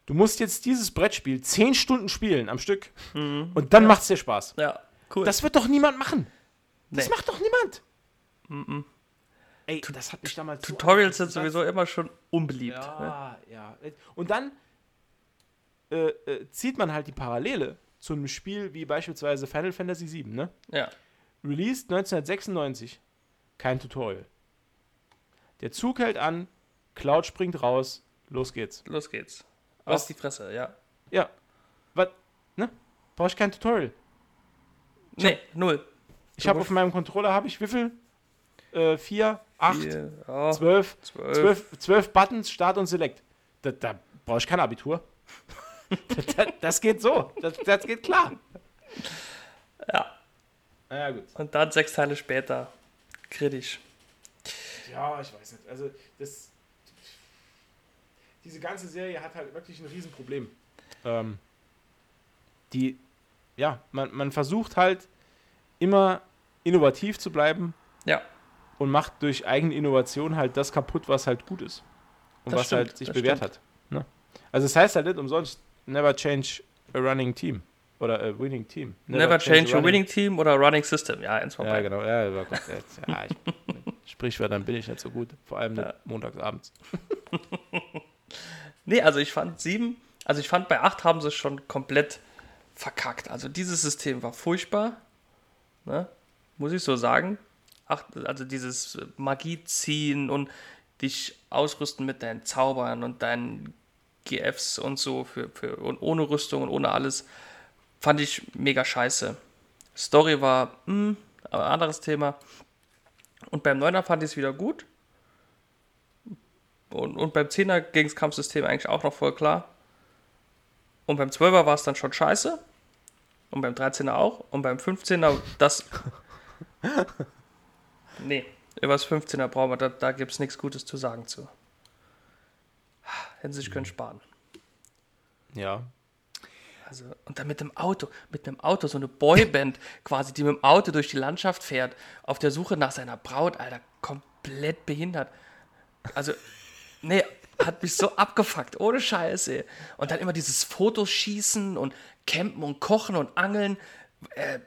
Du musst jetzt dieses Brettspiel zehn Stunden spielen am Stück. Mhm. Und dann ja. macht es dir Spaß. Ja, cool. Das wird doch niemand machen. Das nee. macht doch niemand. Mhm. Ey, das hat mich damals. Tutorials so sind sowieso immer schon unbeliebt. Ja, ne? ja. Und dann äh, äh, zieht man halt die Parallele zu einem Spiel wie beispielsweise Final Fantasy VII, ne? Ja. Released 1996. Kein Tutorial. Der Zug hält an, Cloud springt raus, los geht's. Los geht's. Was? Aus die Fresse, ja. Ja. Was? Ne? Brauche ich kein Tutorial. Ich nee, hab, null. Ich habe auf meinem Controller, habe ich wie viel? Äh, vier, acht, vier, oh, zwölf, zwölf. zwölf, zwölf Buttons, Start und Select. Da, da brauche ich kein Abitur. das, das, geht so. Das, das geht klar. Ja. Ja, gut. Und dann sechs Teile später. Kritisch. Ja, ich weiß nicht. Also, das. Diese ganze Serie hat halt wirklich ein Riesenproblem. Ähm, die. Ja, man, man versucht halt immer innovativ zu bleiben. Ja. Und macht durch eigene Innovation halt das kaputt, was halt gut ist. Und das was stimmt, halt sich bewährt stimmt. hat. Ne? Also, es das heißt halt nicht umsonst never change a running team. Oder a winning team. Never, never change, change a, winning team oder a running system. Ja, eins vorbei. Ja, genau. Ja, ja, Gott, jetzt, ja ich, Sprichwörtern bin ich nicht so gut. Vor allem ja. montagsabends. nee, also ich fand sieben, also ich fand bei acht haben sie schon komplett verkackt. Also dieses System war furchtbar. Ne? Muss ich so sagen. Acht, also dieses Magie ziehen und dich ausrüsten mit deinen Zaubern und deinen GFs und so für, für und ohne Rüstung und ohne alles fand ich mega scheiße. Story war mh, hm, aber anderes Thema. Und beim 9er fand ich es wieder gut. Und, und beim 10er ging das Kampfsystem eigentlich auch noch voll klar. Und beim 12er war es dann schon scheiße. Und beim 13er auch. Und beim 15er das. nee, über das 15er brauchen wir, da, da gibt es nichts Gutes zu sagen zu. Hätten sie sich können sparen. Ja. Also, und dann mit dem Auto, mit einem Auto, so eine Boyband quasi, die mit dem Auto durch die Landschaft fährt, auf der Suche nach seiner Braut, Alter, komplett behindert. Also, nee, hat mich so abgefuckt, ohne Scheiße. Und dann immer dieses Fotoschießen und Campen und Kochen und Angeln. Äh,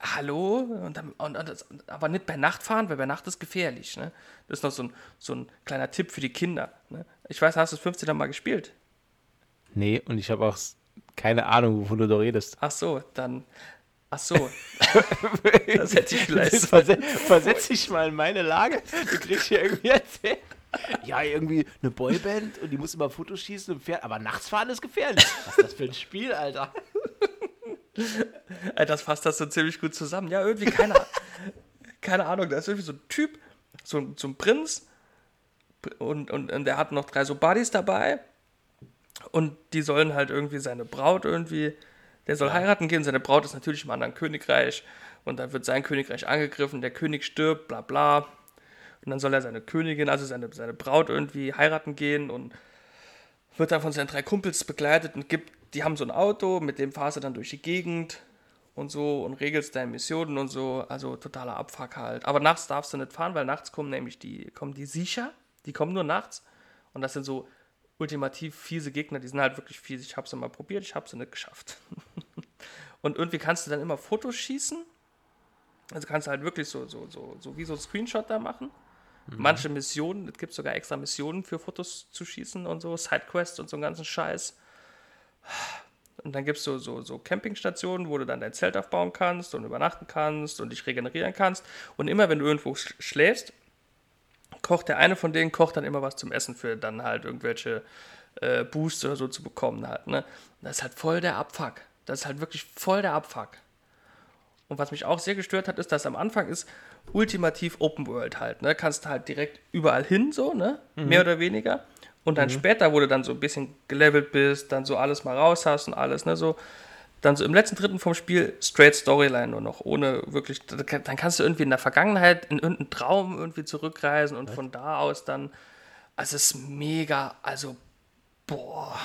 hallo? Und dann, und, und, aber nicht bei Nacht fahren, weil bei Nacht ist gefährlich. Ne? Das ist noch so ein, so ein kleiner Tipp für die Kinder. Ne? Ich weiß, hast du das 15er mal gespielt? Nee, und ich habe auch keine Ahnung, wovon du da redest. Ach so, dann. Ach so. das hätte ich vielleicht. Versetz, versetz dich mal in meine Lage. Du kriegst hier irgendwie erzählt. Ja, irgendwie eine Boyband und die muss immer Fotos schießen und fährt. Aber nachts fahren ist gefährlich. Was ist das für ein Spiel, Alter? Das fasst das so ziemlich gut zusammen. Ja, irgendwie, keine, keine Ahnung, da ist irgendwie so ein Typ, so, so ein Prinz und, und, und der hat noch drei so Buddies dabei und die sollen halt irgendwie seine Braut irgendwie, der soll ja. heiraten gehen, seine Braut ist natürlich im anderen Königreich und dann wird sein Königreich angegriffen, der König stirbt, bla bla. Und dann soll er seine Königin, also seine, seine Braut irgendwie heiraten gehen und wird dann von seinen drei Kumpels begleitet und gibt, die haben so ein Auto, mit dem fahrst du dann durch die Gegend und so und regelst deine Missionen und so, also totaler Abfuck halt. Aber nachts darfst du nicht fahren, weil nachts kommen nämlich die, kommen die sicher, die kommen nur nachts und das sind so ultimativ fiese Gegner, die sind halt wirklich fies. Ich habe sie mal probiert, ich habe sie nicht geschafft. und irgendwie kannst du dann immer Fotos schießen. Also kannst du halt wirklich so, so, so, so wie so ein Screenshot da machen. Mhm. Manche Missionen, es gibt sogar extra Missionen für Fotos zu schießen und so, Sidequests und so einen ganzen Scheiß. Und dann gibt es so, so, so Campingstationen, wo du dann dein Zelt aufbauen kannst und übernachten kannst und dich regenerieren kannst. Und immer wenn du irgendwo schläfst, kocht der eine von denen kocht dann immer was zum Essen für dann halt irgendwelche äh, Boosts oder so zu bekommen halt. Ne? das ist halt voll der Abfuck. Das ist halt wirklich voll der Abfuck. Und was mich auch sehr gestört hat, ist, dass am Anfang ist ultimativ Open World halt. Ne? Kannst halt direkt überall hin, so, ne? Mhm. Mehr oder weniger. Und dann mhm. später, wo du dann so ein bisschen gelevelt bist, dann so alles mal raus hast und alles, ne, so, dann so im letzten Dritten vom Spiel straight Storyline nur noch, ohne wirklich, dann kannst du irgendwie in der Vergangenheit in irgendeinen Traum irgendwie zurückreisen und von da aus dann, also es ist mega, also, boah.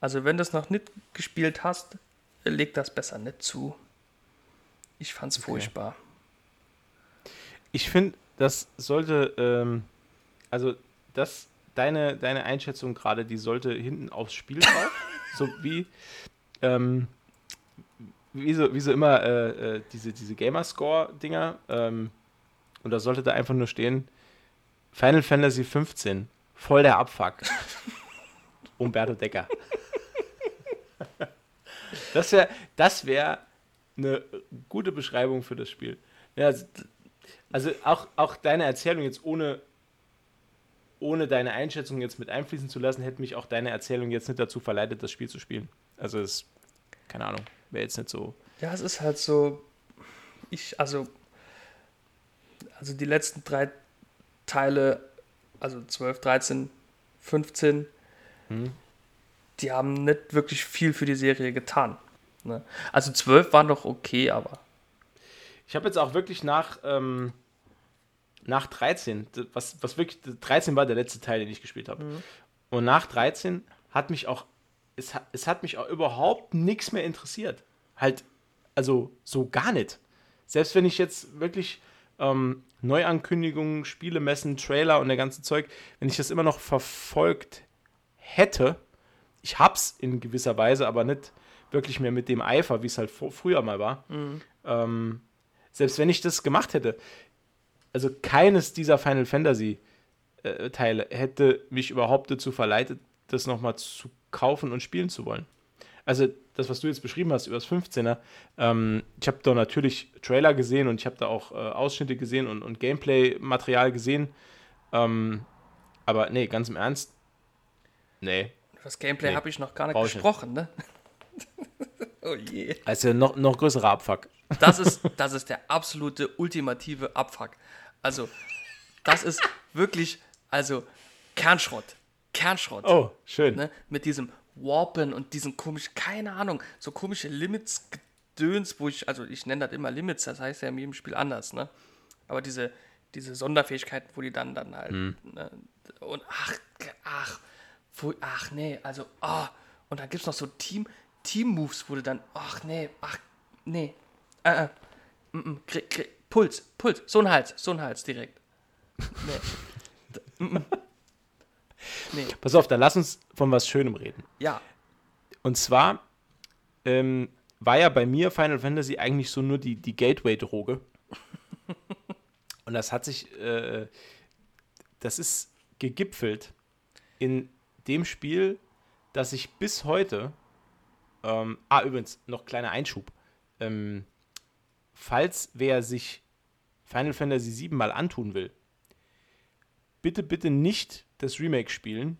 Also wenn du es noch nicht gespielt hast, leg das besser nicht zu. Ich fand's okay. furchtbar. Ich finde, das sollte, ähm, also das, deine, deine Einschätzung gerade, die sollte hinten aufs Spiel drauf. so wie, ähm, wie, so, wie so immer äh, äh, diese, diese Gamerscore-Dinger. Ähm, und da sollte da einfach nur stehen: Final Fantasy 15, voll der Abfuck. Umberto Decker. das wäre das wär eine gute Beschreibung für das Spiel. Ja, also, also auch, auch deine Erzählung jetzt ohne ohne deine Einschätzung jetzt mit einfließen zu lassen, hätte mich auch deine Erzählung jetzt nicht dazu verleitet, das Spiel zu spielen. Also es, keine Ahnung, wäre jetzt nicht so. Ja, es ist halt so, ich, also, also die letzten drei Teile, also 12, 13, 15, hm. die haben nicht wirklich viel für die Serie getan. Ne? Also 12 war noch okay, aber. Ich habe jetzt auch wirklich nach, ähm, nach 13, was, was wirklich, 13 war der letzte Teil, den ich gespielt habe. Mhm. Und nach 13 hat mich auch, es, es hat mich auch überhaupt nichts mehr interessiert. Halt, also so gar nicht. Selbst wenn ich jetzt wirklich ähm, Neuankündigungen, Spiele, Messen, Trailer und der ganze Zeug, wenn ich das immer noch verfolgt hätte, ich hab's in gewisser Weise, aber nicht wirklich mehr mit dem Eifer, wie es halt früher mal war. Mhm. Ähm, selbst wenn ich das gemacht hätte, also keines dieser Final Fantasy äh, Teile hätte mich überhaupt dazu verleitet, das nochmal zu kaufen und spielen zu wollen. Also das, was du jetzt beschrieben hast über das 15er, ähm, ich habe da natürlich Trailer gesehen und ich habe da auch äh, Ausschnitte gesehen und, und Gameplay-Material gesehen. Ähm, aber nee, ganz im Ernst, nee. Das Gameplay nee, habe ich noch gar nicht gesprochen, nicht. ne? Oh je. Also noch, noch größerer Abfuck. Das ist, das ist der absolute ultimative Abfuck. Also, das ist wirklich, also Kernschrott. Kernschrott. Oh, schön. Ne? Mit diesem Warpen und diesen komischen, keine Ahnung, so komische Limits-Gedöns, wo ich, also ich nenne das immer Limits, das heißt ja in jedem Spiel anders, ne? Aber diese, diese Sonderfähigkeiten, wo die dann dann halt, hm. ne? Und ach, ach, ach nee, also, ah, oh. und dann gibt es noch so Team, Team-Moves, du dann, ach nee, ach, nee, äh, äh, krieg, krieg, Puls, Puls, so ein Hals, so ein Hals direkt. Nee. nee. Pass auf, dann lass uns von was Schönem reden. Ja. Und zwar ähm, war ja bei mir Final Fantasy eigentlich so nur die, die Gateway-Droge. Und das hat sich, äh, das ist gegipfelt in dem Spiel, dass ich bis heute, ähm, ah, übrigens, noch kleiner Einschub. Ähm, falls wer sich Final Fantasy VII mal antun will, bitte, bitte nicht das Remake spielen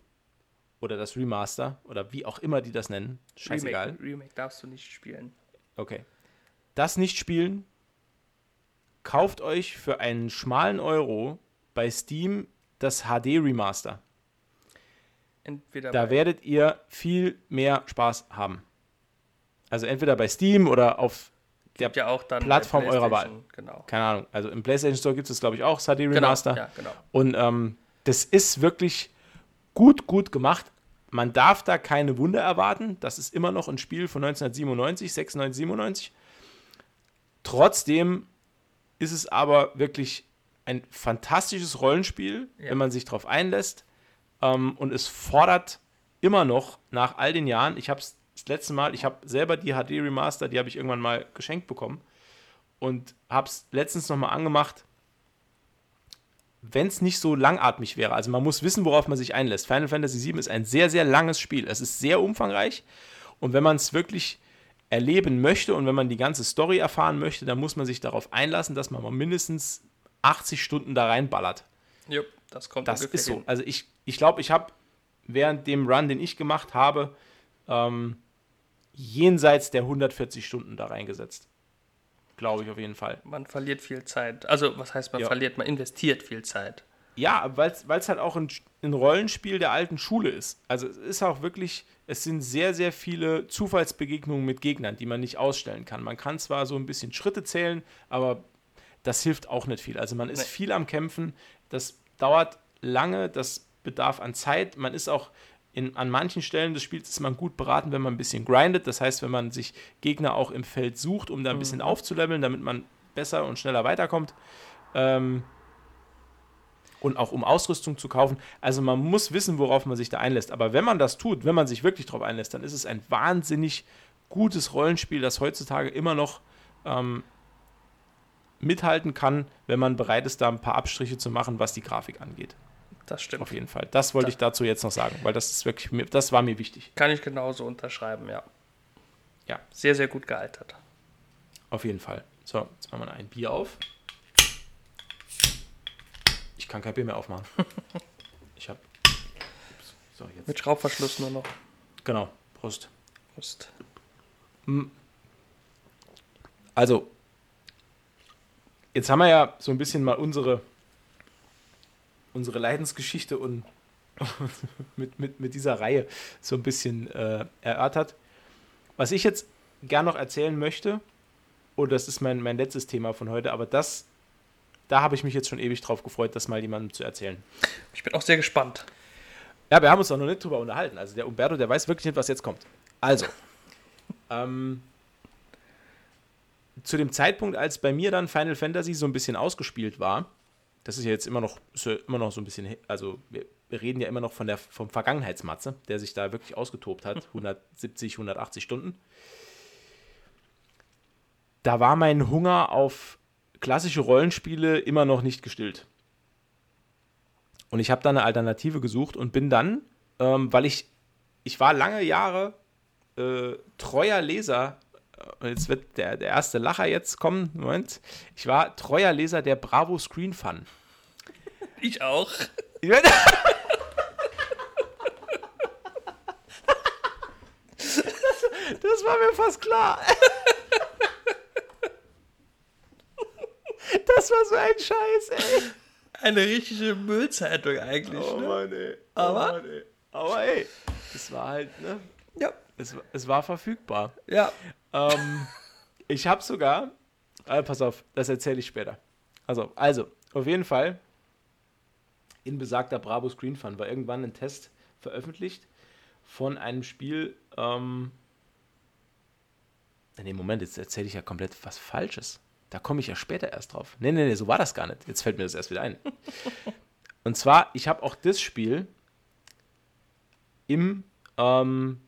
oder das Remaster oder wie auch immer die das nennen. Scheißegal. Remake, Remake darfst du nicht spielen. Okay. Das nicht spielen. Kauft euch für einen schmalen Euro bei Steam das HD Remaster. Entweder da werdet ihr viel mehr Spaß haben. Also entweder bei Steam oder auf der ja auch dann Plattform eurer Wahl. Genau. Keine Ahnung. Also im PlayStation Store gibt es, glaube ich, auch HD genau, Remaster. Genau, ja, genau. Und ähm, das ist wirklich gut, gut gemacht. Man darf da keine Wunder erwarten. Das ist immer noch ein Spiel von 1997, 96, 97. Trotzdem ist es aber wirklich ein fantastisches Rollenspiel, ja. wenn man sich darauf einlässt. Ähm, und es fordert immer noch nach all den Jahren, ich habe es das letzte Mal, ich habe selber die HD Remaster, die habe ich irgendwann mal geschenkt bekommen und habe es letztens nochmal angemacht. wenn es nicht so langatmig wäre. Also man muss wissen, worauf man sich einlässt. Final Fantasy VII ist ein sehr, sehr langes Spiel. Es ist sehr umfangreich und wenn man es wirklich erleben möchte und wenn man die ganze Story erfahren möchte, dann muss man sich darauf einlassen, dass man mal mindestens 80 Stunden da reinballert. Ja, das kommt Das ist so. Also ich glaube, ich, glaub, ich habe während dem Run, den ich gemacht habe, ähm, jenseits der 140 Stunden da reingesetzt. Glaube ich auf jeden Fall. Man verliert viel Zeit. Also, was heißt man ja. verliert? Man investiert viel Zeit. Ja, weil es halt auch ein, ein Rollenspiel der alten Schule ist. Also, es ist auch wirklich, es sind sehr, sehr viele Zufallsbegegnungen mit Gegnern, die man nicht ausstellen kann. Man kann zwar so ein bisschen Schritte zählen, aber das hilft auch nicht viel. Also, man ist nee. viel am Kämpfen. Das dauert lange, das bedarf an Zeit. Man ist auch in, an manchen Stellen des Spiels ist man gut beraten, wenn man ein bisschen grindet. Das heißt, wenn man sich Gegner auch im Feld sucht, um da ein mhm. bisschen aufzuleveln, damit man besser und schneller weiterkommt. Ähm, und auch um Ausrüstung zu kaufen. Also man muss wissen, worauf man sich da einlässt. Aber wenn man das tut, wenn man sich wirklich darauf einlässt, dann ist es ein wahnsinnig gutes Rollenspiel, das heutzutage immer noch ähm, mithalten kann, wenn man bereit ist, da ein paar Abstriche zu machen, was die Grafik angeht. Das stimmt. Auf jeden Fall. Das wollte da. ich dazu jetzt noch sagen, weil das ist wirklich, das war mir wichtig. Kann ich genauso unterschreiben, ja. Ja. Sehr, sehr gut gealtert. Auf jeden Fall. So, jetzt machen wir ein Bier auf. Ich kann kein Bier mehr aufmachen. ich habe. So, Mit Schraubverschluss nur noch. Genau. Prost. Prost. Hm. Also, jetzt haben wir ja so ein bisschen mal unsere unsere Leidensgeschichte und mit, mit, mit dieser Reihe so ein bisschen äh, erörtert. Was ich jetzt gern noch erzählen möchte, und das ist mein, mein letztes Thema von heute, aber das, da habe ich mich jetzt schon ewig drauf gefreut, das mal jemandem zu erzählen. Ich bin auch sehr gespannt. Ja, wir haben uns auch noch nicht drüber unterhalten. Also der Umberto, der weiß wirklich nicht, was jetzt kommt. Also, ähm, zu dem Zeitpunkt, als bei mir dann Final Fantasy so ein bisschen ausgespielt war, das ist ja jetzt immer noch, ja immer noch so ein bisschen, also wir, reden ja immer noch von der, vom Vergangenheitsmatze, der sich da wirklich ausgetobt hat, 170, 180 Stunden. Da war mein Hunger auf klassische Rollenspiele immer noch nicht gestillt. Und ich habe da eine Alternative gesucht und bin dann, ähm, weil ich, ich war lange Jahre äh, treuer Leser jetzt wird der, der erste Lacher jetzt kommen. Moment. Ich war treuer Leser der Bravo Screen Fun. Ich auch. das, war mir fast klar. Das war so ein Scheiß, ey. Eine richtige Müllzeitung eigentlich. Oh ne? Mann, ey. Oh Aber, Mann, ey. Aber ey, es war halt, ne? Ja. Es, es war verfügbar. Ja. Ähm, ich habe sogar, äh, pass auf, das erzähle ich später. Also, also, auf jeden Fall, in besagter Bravo Screen Fun war irgendwann ein Test veröffentlicht von einem Spiel, ähm, nee, Moment, jetzt erzähle ich ja komplett was Falsches. Da komme ich ja später erst drauf. Nee, nee, nee, so war das gar nicht. Jetzt fällt mir das erst wieder ein. Und zwar, ich habe auch das Spiel im ähm,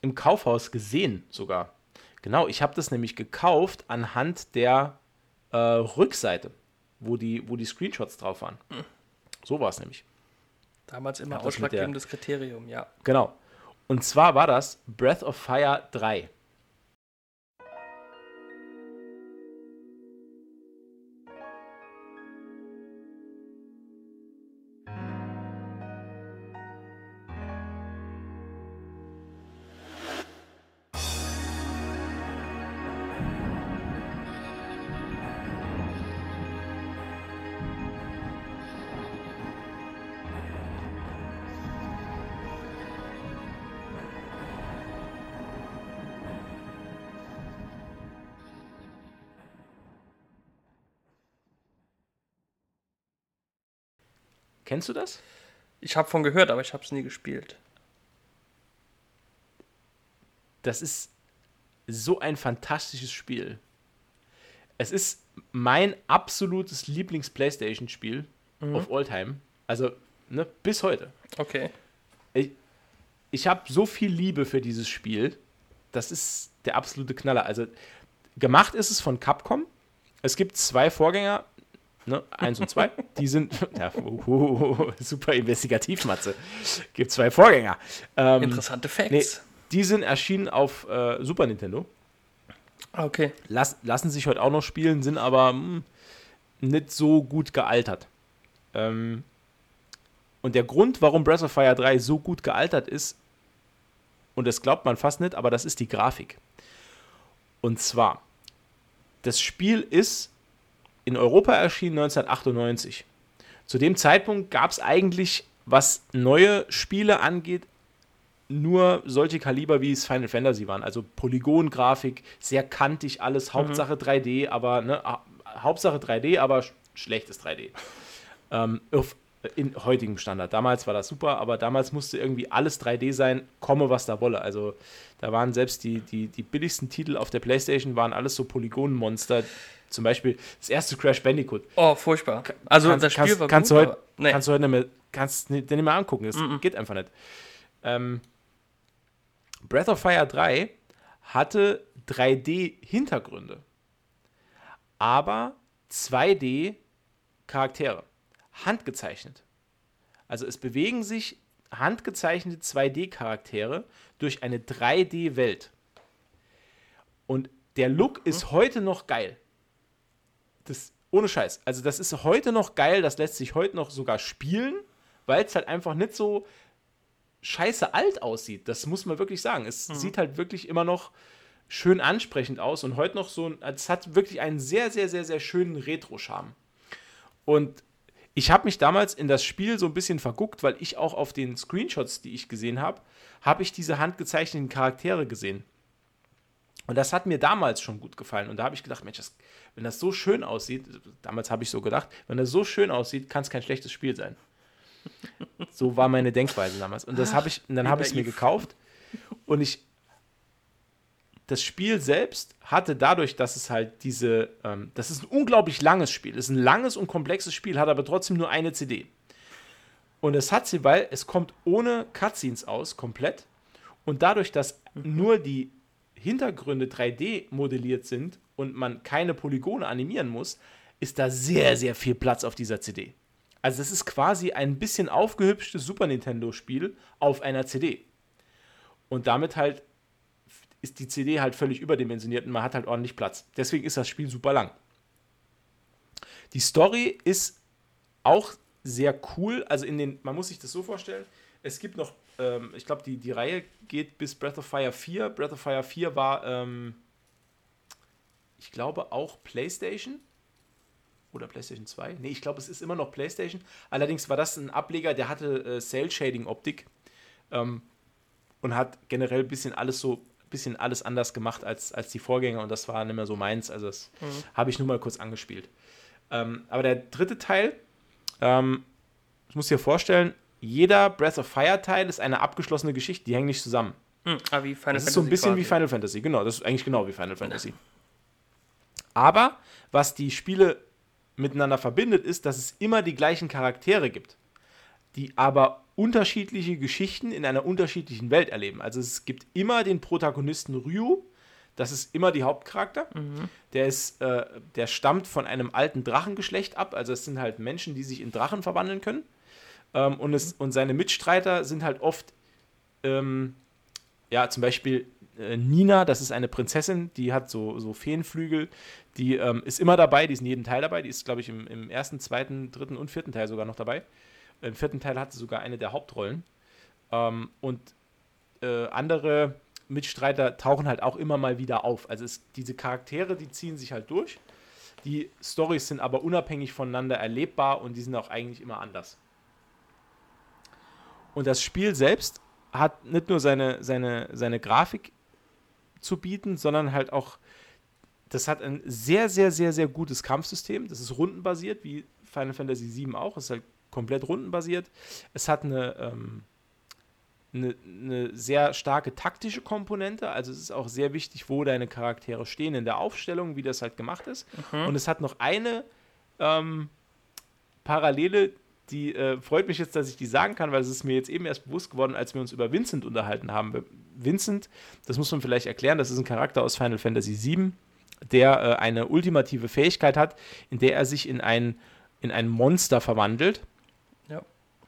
im Kaufhaus gesehen sogar. Genau, ich habe das nämlich gekauft anhand der äh, Rückseite, wo die, wo die Screenshots drauf waren. Hm. So war es nämlich. Damals immer ausschlaggebendes Kriterium, ja. Genau. Und zwar war das Breath of Fire 3. Kennst du das? Ich habe von gehört, aber ich habe es nie gespielt. Das ist so ein fantastisches Spiel. Es ist mein absolutes Lieblings-Playstation-Spiel mhm. of all time. Also, ne, bis heute. Okay. Ich, ich habe so viel Liebe für dieses Spiel. Das ist der absolute Knaller. Also, gemacht ist es von Capcom. Es gibt zwei Vorgänger ne, 1 und 2, die sind, ja, uh, uh, super investigativ, Matze. Gibt zwei Vorgänger. Ähm, Interessante Facts. Nee, die sind erschienen auf äh, Super Nintendo. Okay. Lass, lassen sich heute auch noch spielen, sind aber mh, hm, nicht so gut gealtert. Ähm, und der Grund, warum Breath of Fire 3 so gut gealtert ist, und das glaubt man fast nicht, aber das ist die Grafik. Und zwar, das Spiel ist in Europa erschienen 1998. Zu dem Zeitpunkt gab es eigentlich, was neue Spiele angeht, nur solche Kaliber, wie es Final Fantasy waren. Also Polygon-Grafik, sehr kantig alles, mhm. Hauptsache 3D, aber ne, Hauptsache 3D, aber schlechtes 3D. Ähm, auf, in heutigem Standard. Damals war das super, aber damals musste irgendwie alles 3D sein, komme was da wolle. Also da waren selbst die, die, die billigsten Titel auf der Playstation waren alles so Polygonenmonster. Zum Beispiel das erste Crash Bandicoot. Oh, furchtbar. Also kannst, das Spiel kannst, war kannst gut, du heute, nee. kannst du heute nicht mehr, kannst nicht mehr angucken. Es mm -mm. geht einfach nicht. Ähm, Breath of Fire 3 hatte 3D-Hintergründe, aber 2D-Charaktere handgezeichnet. Also es bewegen sich handgezeichnete 2D-Charaktere durch eine 3D-Welt. Und der Look ist mhm. heute noch geil. Das, ohne Scheiß. Also das ist heute noch geil, das lässt sich heute noch sogar spielen, weil es halt einfach nicht so scheiße alt aussieht. Das muss man wirklich sagen. Es mhm. sieht halt wirklich immer noch schön ansprechend aus und heute noch so, es hat wirklich einen sehr, sehr, sehr, sehr schönen Retro-Charme. Und ich habe mich damals in das Spiel so ein bisschen verguckt, weil ich auch auf den Screenshots, die ich gesehen habe, habe ich diese handgezeichneten Charaktere gesehen. Und das hat mir damals schon gut gefallen. Und da habe ich gedacht, Mensch, das, wenn das so schön aussieht, damals habe ich so gedacht, wenn das so schön aussieht, kann es kein schlechtes Spiel sein. So war meine Denkweise damals. Und das habe ich, und dann habe ich es mir gekauft. Und ich das Spiel selbst hatte dadurch, dass es halt diese, ähm, das ist ein unglaublich langes Spiel, es ist ein langes und komplexes Spiel, hat aber trotzdem nur eine CD. Und es hat sie, weil es kommt ohne Cutscenes aus, komplett. Und dadurch, dass mhm. nur die Hintergründe 3D modelliert sind und man keine Polygone animieren muss, ist da sehr, sehr viel Platz auf dieser CD. Also es ist quasi ein bisschen aufgehübschtes Super Nintendo-Spiel auf einer CD. Und damit halt ist die CD halt völlig überdimensioniert und man hat halt ordentlich Platz. Deswegen ist das Spiel super lang. Die Story ist auch sehr cool. Also in den, man muss sich das so vorstellen, es gibt noch, ähm, ich glaube, die, die Reihe geht bis Breath of Fire 4. Breath of Fire 4 war, ähm, ich glaube, auch PlayStation. Oder PlayStation 2. Nee, ich glaube, es ist immer noch PlayStation. Allerdings war das ein Ableger, der hatte äh, Cell-Shading-Optik. Ähm, und hat generell ein bisschen alles so bisschen alles anders gemacht als, als die Vorgänger und das war nicht mehr so meins. Also das mhm. habe ich nur mal kurz angespielt. Ähm, aber der dritte Teil, ähm, ich muss dir vorstellen, jeder Breath of Fire Teil ist eine abgeschlossene Geschichte, die hängen nicht zusammen. Mhm. Ah, wie Final das ist so ein bisschen quasi. wie Final Fantasy, genau, das ist eigentlich genau wie Final Fantasy. Aber was die Spiele miteinander verbindet, ist, dass es immer die gleichen Charaktere gibt, die aber unterschiedliche Geschichten in einer unterschiedlichen Welt erleben. Also es gibt immer den Protagonisten Ryu, das ist immer die Hauptcharakter. Mhm. Der ist, äh, der stammt von einem alten Drachengeschlecht ab. Also es sind halt Menschen, die sich in Drachen verwandeln können. Ähm, und, es, und seine Mitstreiter sind halt oft, ähm, ja, zum Beispiel äh, Nina, das ist eine Prinzessin, die hat so, so Feenflügel, die ähm, ist immer dabei, die ist in jedem Teil dabei, die ist, glaube ich, im, im ersten, zweiten, dritten und vierten Teil sogar noch dabei. Im vierten Teil hat sie sogar eine der Hauptrollen. Ähm, und äh, andere Mitstreiter tauchen halt auch immer mal wieder auf. Also es, diese Charaktere, die ziehen sich halt durch. Die Stories sind aber unabhängig voneinander erlebbar und die sind auch eigentlich immer anders. Und das Spiel selbst hat nicht nur seine, seine, seine Grafik zu bieten, sondern halt auch, das hat ein sehr, sehr, sehr, sehr gutes Kampfsystem. Das ist rundenbasiert, wie Final Fantasy VII auch. Es ist halt komplett rundenbasiert. Es hat eine, ähm, eine, eine, sehr starke taktische Komponente. Also es ist auch sehr wichtig, wo deine Charaktere stehen in der Aufstellung, wie das halt gemacht ist. Mhm. Und es hat noch eine ähm, Parallele, die äh, freut mich jetzt, dass ich die sagen kann, weil es ist mir jetzt eben erst bewusst geworden, als wir uns über Vincent unterhalten haben. Vincent, das muss man vielleicht erklären, das ist ein Charakter aus Final Fantasy VII, der äh, eine ultimative Fähigkeit hat, in der er sich in ein in ein Monster verwandelt.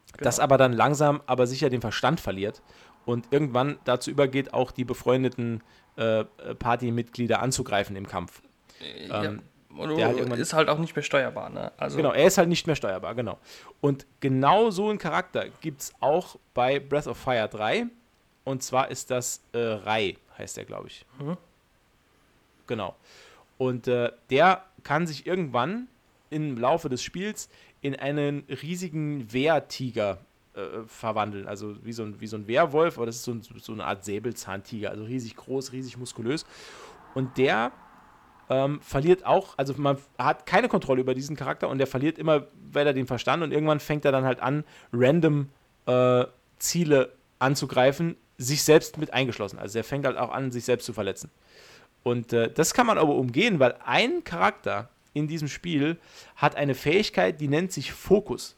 Ja. Genau. Das aber dann langsam, aber sicher den Verstand verliert und irgendwann dazu übergeht, auch die befreundeten äh, Partymitglieder anzugreifen im Kampf. Ja. Ähm, der halt ist halt auch nicht mehr steuerbar. Ne? Also genau, er ist halt nicht mehr steuerbar, genau. Und genau so einen Charakter gibt es auch bei Breath of Fire 3. Und zwar ist das äh, Rai, heißt der, glaube ich. Mhm. Genau. Und äh, der kann sich irgendwann im Laufe des Spiels in einen riesigen Wehrtiger äh, verwandeln. Also wie so, ein, wie so ein Wehrwolf, aber das ist so, ein, so eine Art Säbelzahntiger. Also riesig groß, riesig muskulös. Und der ähm, verliert auch, also man hat keine Kontrolle über diesen Charakter und der verliert immer weiter den Verstand und irgendwann fängt er dann halt an, random äh, Ziele anzugreifen, sich selbst mit eingeschlossen. Also er fängt halt auch an, sich selbst zu verletzen. Und äh, das kann man aber umgehen, weil ein Charakter in diesem Spiel hat eine Fähigkeit, die nennt sich Fokus.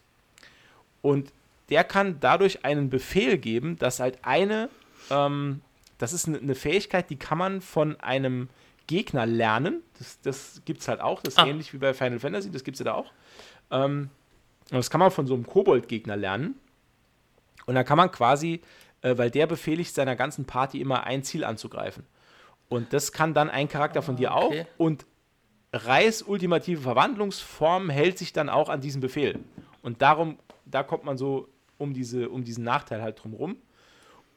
Und der kann dadurch einen Befehl geben, dass halt eine, ähm, das ist eine Fähigkeit, die kann man von einem Gegner lernen. Das, das gibt es halt auch. Das ist ah. ähnlich wie bei Final Fantasy, das gibt es ja da auch. Ähm, das kann man von so einem Kobold-Gegner lernen. Und dann kann man quasi, äh, weil der befehligt seiner ganzen Party immer ein Ziel anzugreifen. Und das kann dann ein Charakter von dir okay. auch. Und Reis ultimative Verwandlungsform hält sich dann auch an diesem Befehl. Und darum, da kommt man so um, diese, um diesen Nachteil halt drum rum.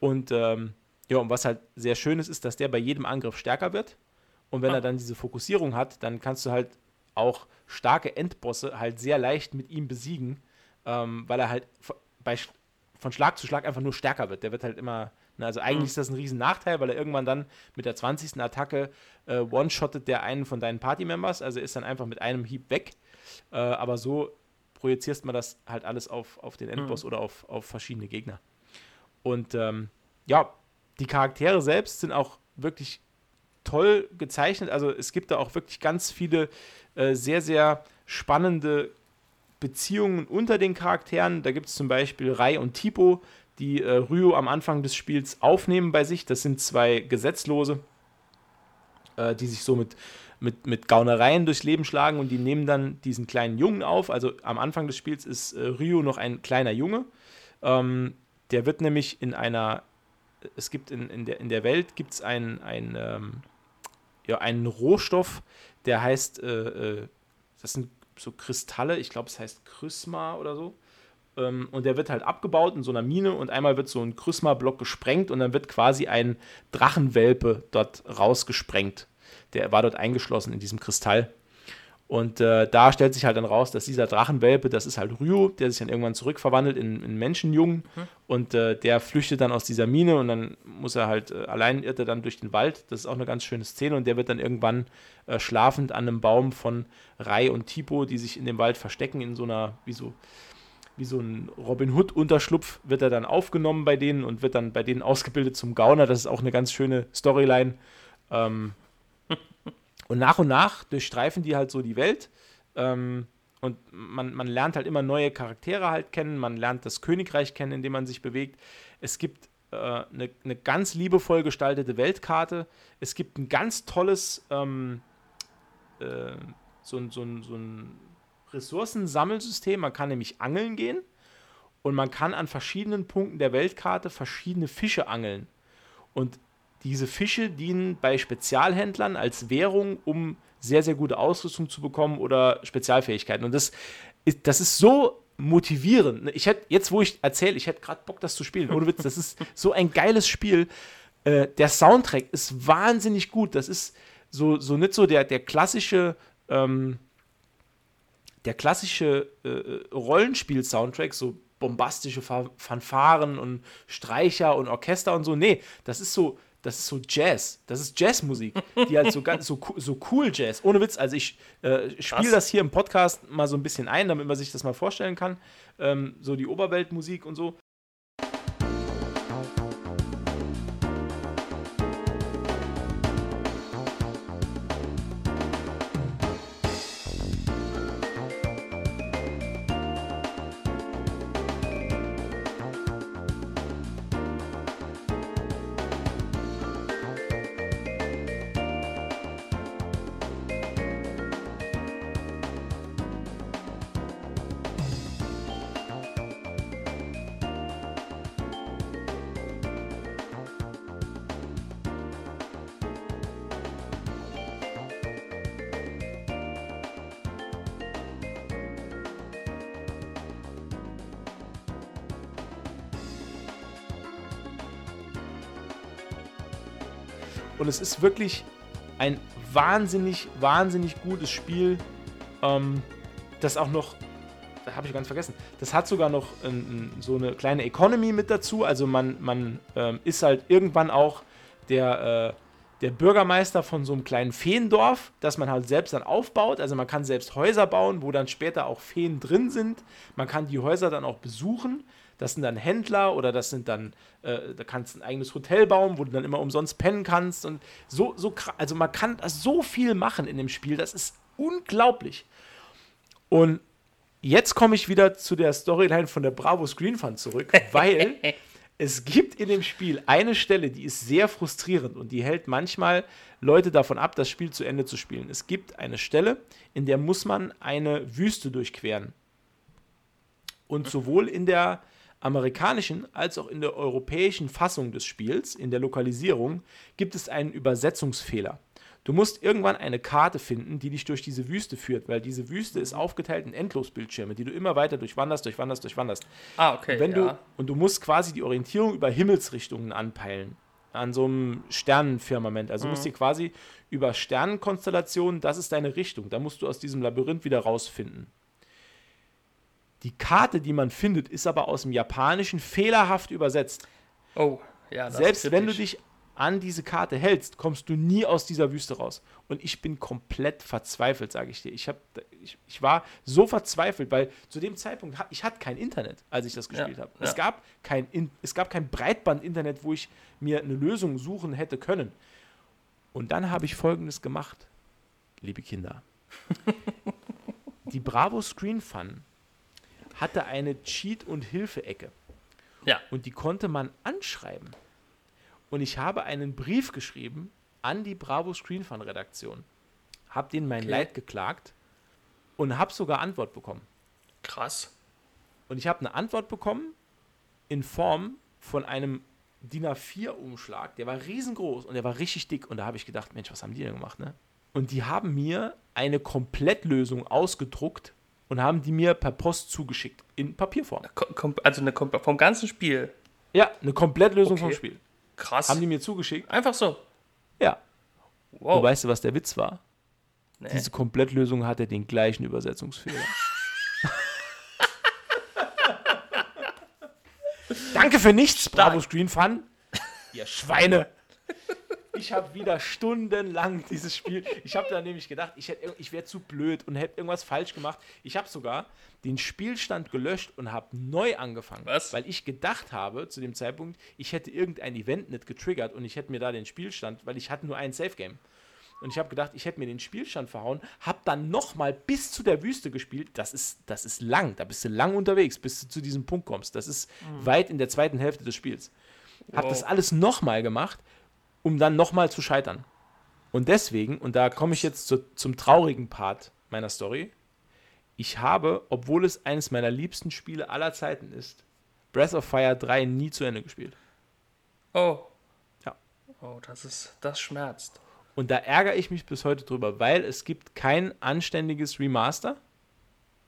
Und ähm, ja, und was halt sehr schön ist, ist, dass der bei jedem Angriff stärker wird. Und wenn ah. er dann diese Fokussierung hat, dann kannst du halt auch starke Endbosse halt sehr leicht mit ihm besiegen, ähm, weil er halt bei, von Schlag zu Schlag einfach nur stärker wird. Der wird halt immer, also eigentlich mhm. ist das ein riesen Nachteil, weil er irgendwann dann mit der 20. Attacke äh, one-shottet der einen von deinen Party-Members, also ist dann einfach mit einem Hieb weg. Äh, aber so projizierst man das halt alles auf, auf den Endboss mhm. oder auf, auf verschiedene Gegner. Und ähm, ja, die Charaktere selbst sind auch wirklich toll gezeichnet. Also es gibt da auch wirklich ganz viele äh, sehr, sehr spannende Beziehungen unter den Charakteren. Da gibt es zum Beispiel Rai und Tipo, die äh, Ryo am Anfang des Spiels aufnehmen bei sich. Das sind zwei Gesetzlose, äh, die sich so mit, mit, mit Gaunereien durchs Leben schlagen und die nehmen dann diesen kleinen Jungen auf. Also am Anfang des Spiels ist äh, Ryo noch ein kleiner Junge. Ähm, der wird nämlich in einer, es gibt in, in, der, in der Welt gibt es ein, ein, ähm, ja, einen Rohstoff, der heißt, äh, äh, das sind so Kristalle, ich glaube, es heißt Krysma oder so. Ähm, und der wird halt abgebaut in so einer Mine und einmal wird so ein Krysma-Block gesprengt und dann wird quasi ein Drachenwelpe dort rausgesprengt. Der war dort eingeschlossen in diesem Kristall. Und äh, da stellt sich halt dann raus, dass dieser Drachenwelpe, das ist halt Ryu, der sich dann irgendwann zurückverwandelt in, in Menschenjungen. Mhm. Und äh, der flüchtet dann aus dieser Mine und dann muss er halt, äh, allein irrt er dann durch den Wald. Das ist auch eine ganz schöne Szene. Und der wird dann irgendwann äh, schlafend an einem Baum von Rai und Tipo, die sich in dem Wald verstecken, in so einer, wie so, wie so ein Robin Hood-Unterschlupf, wird er dann aufgenommen bei denen und wird dann bei denen ausgebildet zum Gauner. Das ist auch eine ganz schöne Storyline. Ähm, und nach und nach durchstreifen die halt so die Welt. Ähm, und man, man lernt halt immer neue Charaktere halt kennen. Man lernt das Königreich kennen, in dem man sich bewegt. Es gibt äh, eine, eine ganz liebevoll gestaltete Weltkarte. Es gibt ein ganz tolles ähm, äh, so, so, so ein Ressourcensammelsystem. Man kann nämlich angeln gehen und man kann an verschiedenen Punkten der Weltkarte verschiedene Fische angeln. Und diese Fische dienen bei Spezialhändlern als Währung, um sehr, sehr gute Ausrüstung zu bekommen oder Spezialfähigkeiten. Und das ist, das ist so motivierend. Ich hätte, jetzt wo ich erzähle, ich hätte gerade Bock, das zu spielen. Ohne Witz, das ist so ein geiles Spiel. Äh, der Soundtrack ist wahnsinnig gut. Das ist so, so nicht so der, der klassische, ähm, der klassische äh, Rollenspiel-Soundtrack, so bombastische Fanfaren und Streicher und Orchester und so. Nee, das ist so das ist so Jazz. Das ist Jazzmusik, die halt so ganz so, so cool Jazz. Ohne Witz. Also ich äh, spiele das hier im Podcast mal so ein bisschen ein, damit man sich das mal vorstellen kann. Ähm, so die Oberweltmusik und so. Und es ist wirklich ein wahnsinnig, wahnsinnig gutes Spiel, ähm, das auch noch, da habe ich ganz vergessen, das hat sogar noch ein, so eine kleine Economy mit dazu. Also man, man ähm, ist halt irgendwann auch der, äh, der Bürgermeister von so einem kleinen Feendorf, das man halt selbst dann aufbaut. Also man kann selbst Häuser bauen, wo dann später auch Feen drin sind. Man kann die Häuser dann auch besuchen. Das sind dann Händler oder das sind dann, äh, da kannst du ein eigenes Hotel bauen, wo du dann immer umsonst pennen kannst. Und so, so, also man kann so viel machen in dem Spiel, das ist unglaublich. Und jetzt komme ich wieder zu der Storyline von der Bravo Screen Fun zurück, weil es gibt in dem Spiel eine Stelle, die ist sehr frustrierend und die hält manchmal Leute davon ab, das Spiel zu Ende zu spielen. Es gibt eine Stelle, in der muss man eine Wüste durchqueren. Und sowohl in der amerikanischen als auch in der europäischen Fassung des Spiels, in der Lokalisierung, gibt es einen Übersetzungsfehler. Du musst irgendwann eine Karte finden, die dich durch diese Wüste führt, weil diese Wüste ist aufgeteilt in Endlosbildschirme, die du immer weiter durchwanderst, durchwanderst, durchwanderst. Ah, okay. Wenn ja. du, und du musst quasi die Orientierung über Himmelsrichtungen anpeilen. An so einem Sternenfirmament. Also mhm. musst du quasi über Sternenkonstellationen, das ist deine Richtung. Da musst du aus diesem Labyrinth wieder rausfinden. Die Karte, die man findet, ist aber aus dem Japanischen fehlerhaft übersetzt. Oh, ja. Das Selbst wenn du dich an diese Karte hältst, kommst du nie aus dieser Wüste raus. Und ich bin komplett verzweifelt, sage ich dir. Ich, hab, ich, ich war so verzweifelt, weil zu dem Zeitpunkt, ich hatte kein Internet, als ich das gespielt ja, habe. Ja. Es, gab kein, es gab kein Breitband-Internet, wo ich mir eine Lösung suchen hätte können. Und dann habe ich Folgendes gemacht, liebe Kinder. Die Bravo Screen Fun hatte eine Cheat- und Hilfe-Ecke. Ja. Und die konnte man anschreiben. Und ich habe einen Brief geschrieben an die Bravo Screen Fun Redaktion. Hab denen mein okay. Leid geklagt und habe sogar Antwort bekommen. Krass. Und ich habe eine Antwort bekommen in Form von einem DIN A4-Umschlag. Der war riesengroß und der war richtig dick. Und da habe ich gedacht, Mensch, was haben die denn gemacht, ne? Und die haben mir eine Komplettlösung ausgedruckt und haben die mir per Post zugeschickt in Papierform. Also eine vom ganzen Spiel. Ja, eine Komplettlösung okay. vom Spiel. Krass. Haben die mir zugeschickt. Einfach so. Ja. Wow. Und weißt du, was der Witz war? Nee. Diese Komplettlösung hatte den gleichen Übersetzungsfehler. Danke für nichts, Bravo Screen Fun. Ihr Schweine. Ich habe wieder stundenlang dieses Spiel. Ich habe da nämlich gedacht, ich, ich wäre zu blöd und hätte irgendwas falsch gemacht. Ich habe sogar den Spielstand gelöscht und habe neu angefangen. Was? Weil ich gedacht habe zu dem Zeitpunkt, ich hätte irgendein Event nicht getriggert und ich hätte mir da den Spielstand, weil ich hatte nur ein Safe Game. Und ich habe gedacht, ich hätte mir den Spielstand verhauen, habe dann nochmal bis zu der Wüste gespielt. Das ist, das ist lang, da bist du lang unterwegs, bis du zu diesem Punkt kommst. Das ist mhm. weit in der zweiten Hälfte des Spiels. Wow. Habe das alles nochmal gemacht, um dann nochmal zu scheitern. Und deswegen, und da komme ich jetzt zu, zum traurigen Part meiner Story, ich habe, obwohl es eines meiner liebsten Spiele aller Zeiten ist, Breath of Fire 3 nie zu Ende gespielt. Oh. Ja. Oh, das ist, das schmerzt. Und da ärgere ich mich bis heute drüber, weil es gibt kein anständiges Remaster.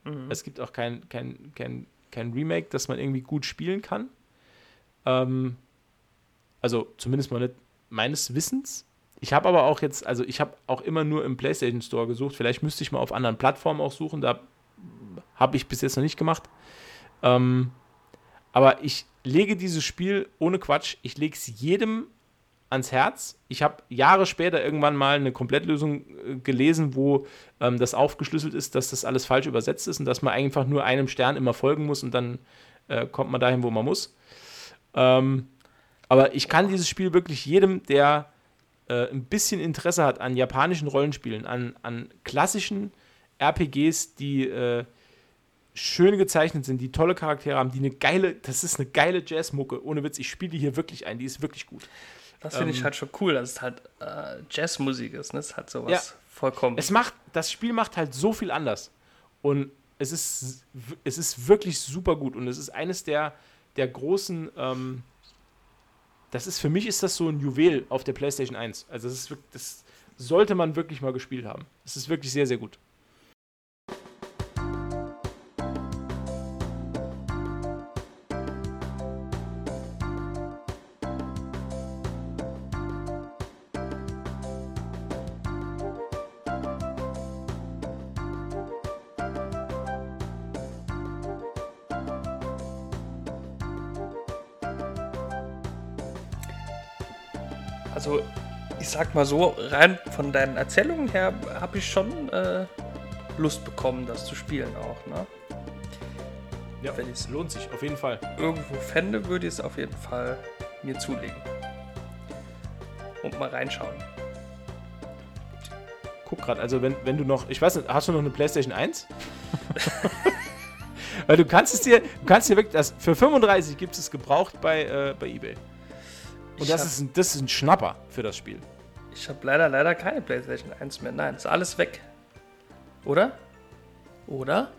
Mhm. Es gibt auch kein, kein, kein, kein Remake, das man irgendwie gut spielen kann. Ähm, also zumindest mal nicht meines Wissens. Ich habe aber auch jetzt, also ich habe auch immer nur im PlayStation Store gesucht. Vielleicht müsste ich mal auf anderen Plattformen auch suchen. Da habe ich bis jetzt noch nicht gemacht. Ähm, aber ich lege dieses Spiel ohne Quatsch, ich lege es jedem ans Herz. Ich habe Jahre später irgendwann mal eine Komplettlösung äh, gelesen, wo ähm, das aufgeschlüsselt ist, dass das alles falsch übersetzt ist und dass man einfach nur einem Stern immer folgen muss und dann äh, kommt man dahin, wo man muss. Ähm, aber ich kann dieses Spiel wirklich jedem, der äh, ein bisschen Interesse hat an japanischen Rollenspielen, an, an klassischen RPGs, die äh, schön gezeichnet sind, die tolle Charaktere haben, die eine geile, das ist eine geile Jazzmucke. Ohne Witz, ich spiele die hier wirklich ein, die ist wirklich gut. Das finde ähm, ich halt schon cool, dass es halt äh, Jazzmusik ist, ne? Es hat sowas ja, vollkommen. Es macht, das Spiel macht halt so viel anders. Und es ist, es ist wirklich super gut. Und es ist eines der, der großen ähm, das ist für mich ist das so ein Juwel auf der PlayStation 1. Also das, ist, das sollte man wirklich mal gespielt haben. Es ist wirklich sehr, sehr gut. Sag mal so, rein von deinen Erzählungen her habe ich schon äh, Lust bekommen, das zu spielen auch, ne? Ja, wenn es lohnt sich, auf jeden Fall. Irgendwo fände, würde ich es auf jeden Fall mir zulegen. Und mal reinschauen. Guck gerade, also wenn, wenn du noch, ich weiß nicht, hast du noch eine PlayStation 1? Weil du kannst es dir, du kannst dir wirklich, das, für 35 gibt es gebraucht bei, äh, bei Ebay. Und das ist, ein, das ist ein Schnapper für das Spiel. Ich habe leider, leider keine PlayStation 1 mehr. Nein, ist alles weg. Oder? Oder?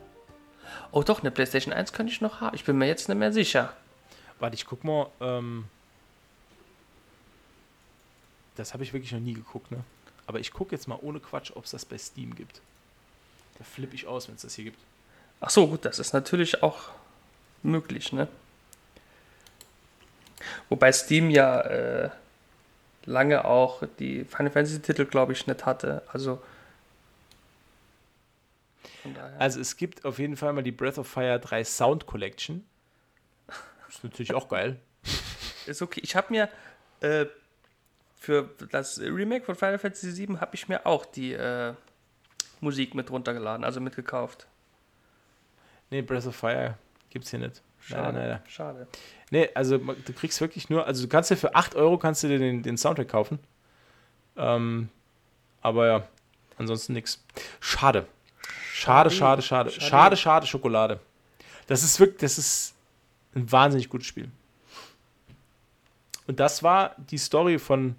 Oh doch, eine PlayStation 1 könnte ich noch haben. Ich bin mir jetzt nicht mehr sicher. Warte, ich guck mal. Ähm, das habe ich wirklich noch nie geguckt, ne? Aber ich gucke jetzt mal ohne Quatsch, ob es das bei Steam gibt. Da flippe ich aus, wenn es das hier gibt. Ach so, gut, das ist natürlich auch möglich, ne? Wobei Steam ja äh, lange auch die Final Fantasy Titel, glaube ich, nicht hatte. Also also es gibt auf jeden Fall mal die Breath of Fire 3 Sound Collection. Ist natürlich auch geil. Ist okay. Ich habe mir äh, für das Remake von Final Fantasy 7 habe ich mir auch die äh, Musik mit runtergeladen, also mitgekauft. Nee, Breath of Fire gibt's hier nicht. Schade, nein, nein. schade. Nee, also du kriegst wirklich nur, also du kannst dir für 8 Euro kannst du dir den, den Soundtrack kaufen. Ähm, aber ja, ansonsten nichts. Schade. Schade, schade, schade. Schade, schade, Schokolade. Das ist wirklich, das ist ein wahnsinnig gutes Spiel. Und das war die Story von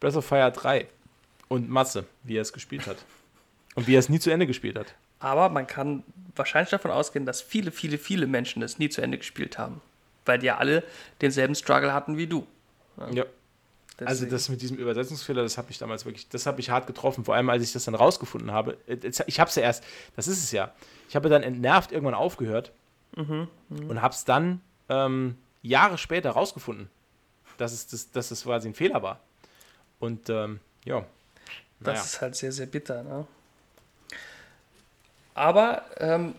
Breath of Fire 3 und Matze, wie er es gespielt hat. Und wie er es nie zu Ende gespielt hat. Aber man kann wahrscheinlich davon ausgehen, dass viele, viele, viele Menschen es nie zu Ende gespielt haben. Weil die ja alle denselben Struggle hatten wie du. Ja. ja. Deswegen. Also das mit diesem Übersetzungsfehler, das habe ich damals wirklich, das habe ich hart getroffen, vor allem als ich das dann rausgefunden habe. Ich habe es ja erst, das ist es ja, ich habe dann entnervt irgendwann aufgehört mhm, mh. und habe es dann ähm, Jahre später rausgefunden, dass es, das, dass es quasi ein Fehler war. Und ähm, ja. Das naja. ist halt sehr, sehr bitter. Ne? Aber ähm,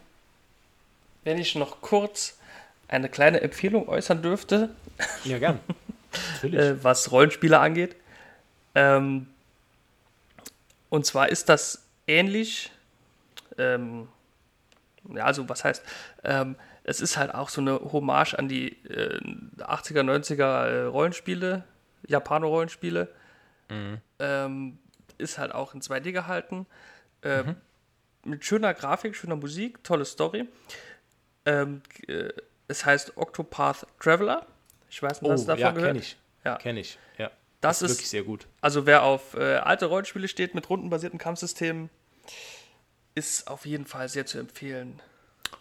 wenn ich noch kurz eine kleine Empfehlung äußern dürfte. Ja, gern. äh, was Rollenspiele angeht. Ähm, und zwar ist das ähnlich. Ähm, ja, also was heißt, ähm, es ist halt auch so eine Hommage an die äh, 80er, 90er äh, Rollenspiele, Japaner-Rollenspiele. Mhm. Ähm, ist halt auch in 2D gehalten. Äh, mhm. Mit schöner Grafik, schöner Musik, tolle Story. Ähm, äh, es heißt Octopath Traveler. Ich weiß nicht, was oh, davon ja, gehört. Kenn ich. Ja, kenne ich. Ja. Das, das ist wirklich sehr gut. Also wer auf äh, alte Rollenspiele steht mit rundenbasierten Kampfsystemen, ist auf jeden Fall sehr zu empfehlen.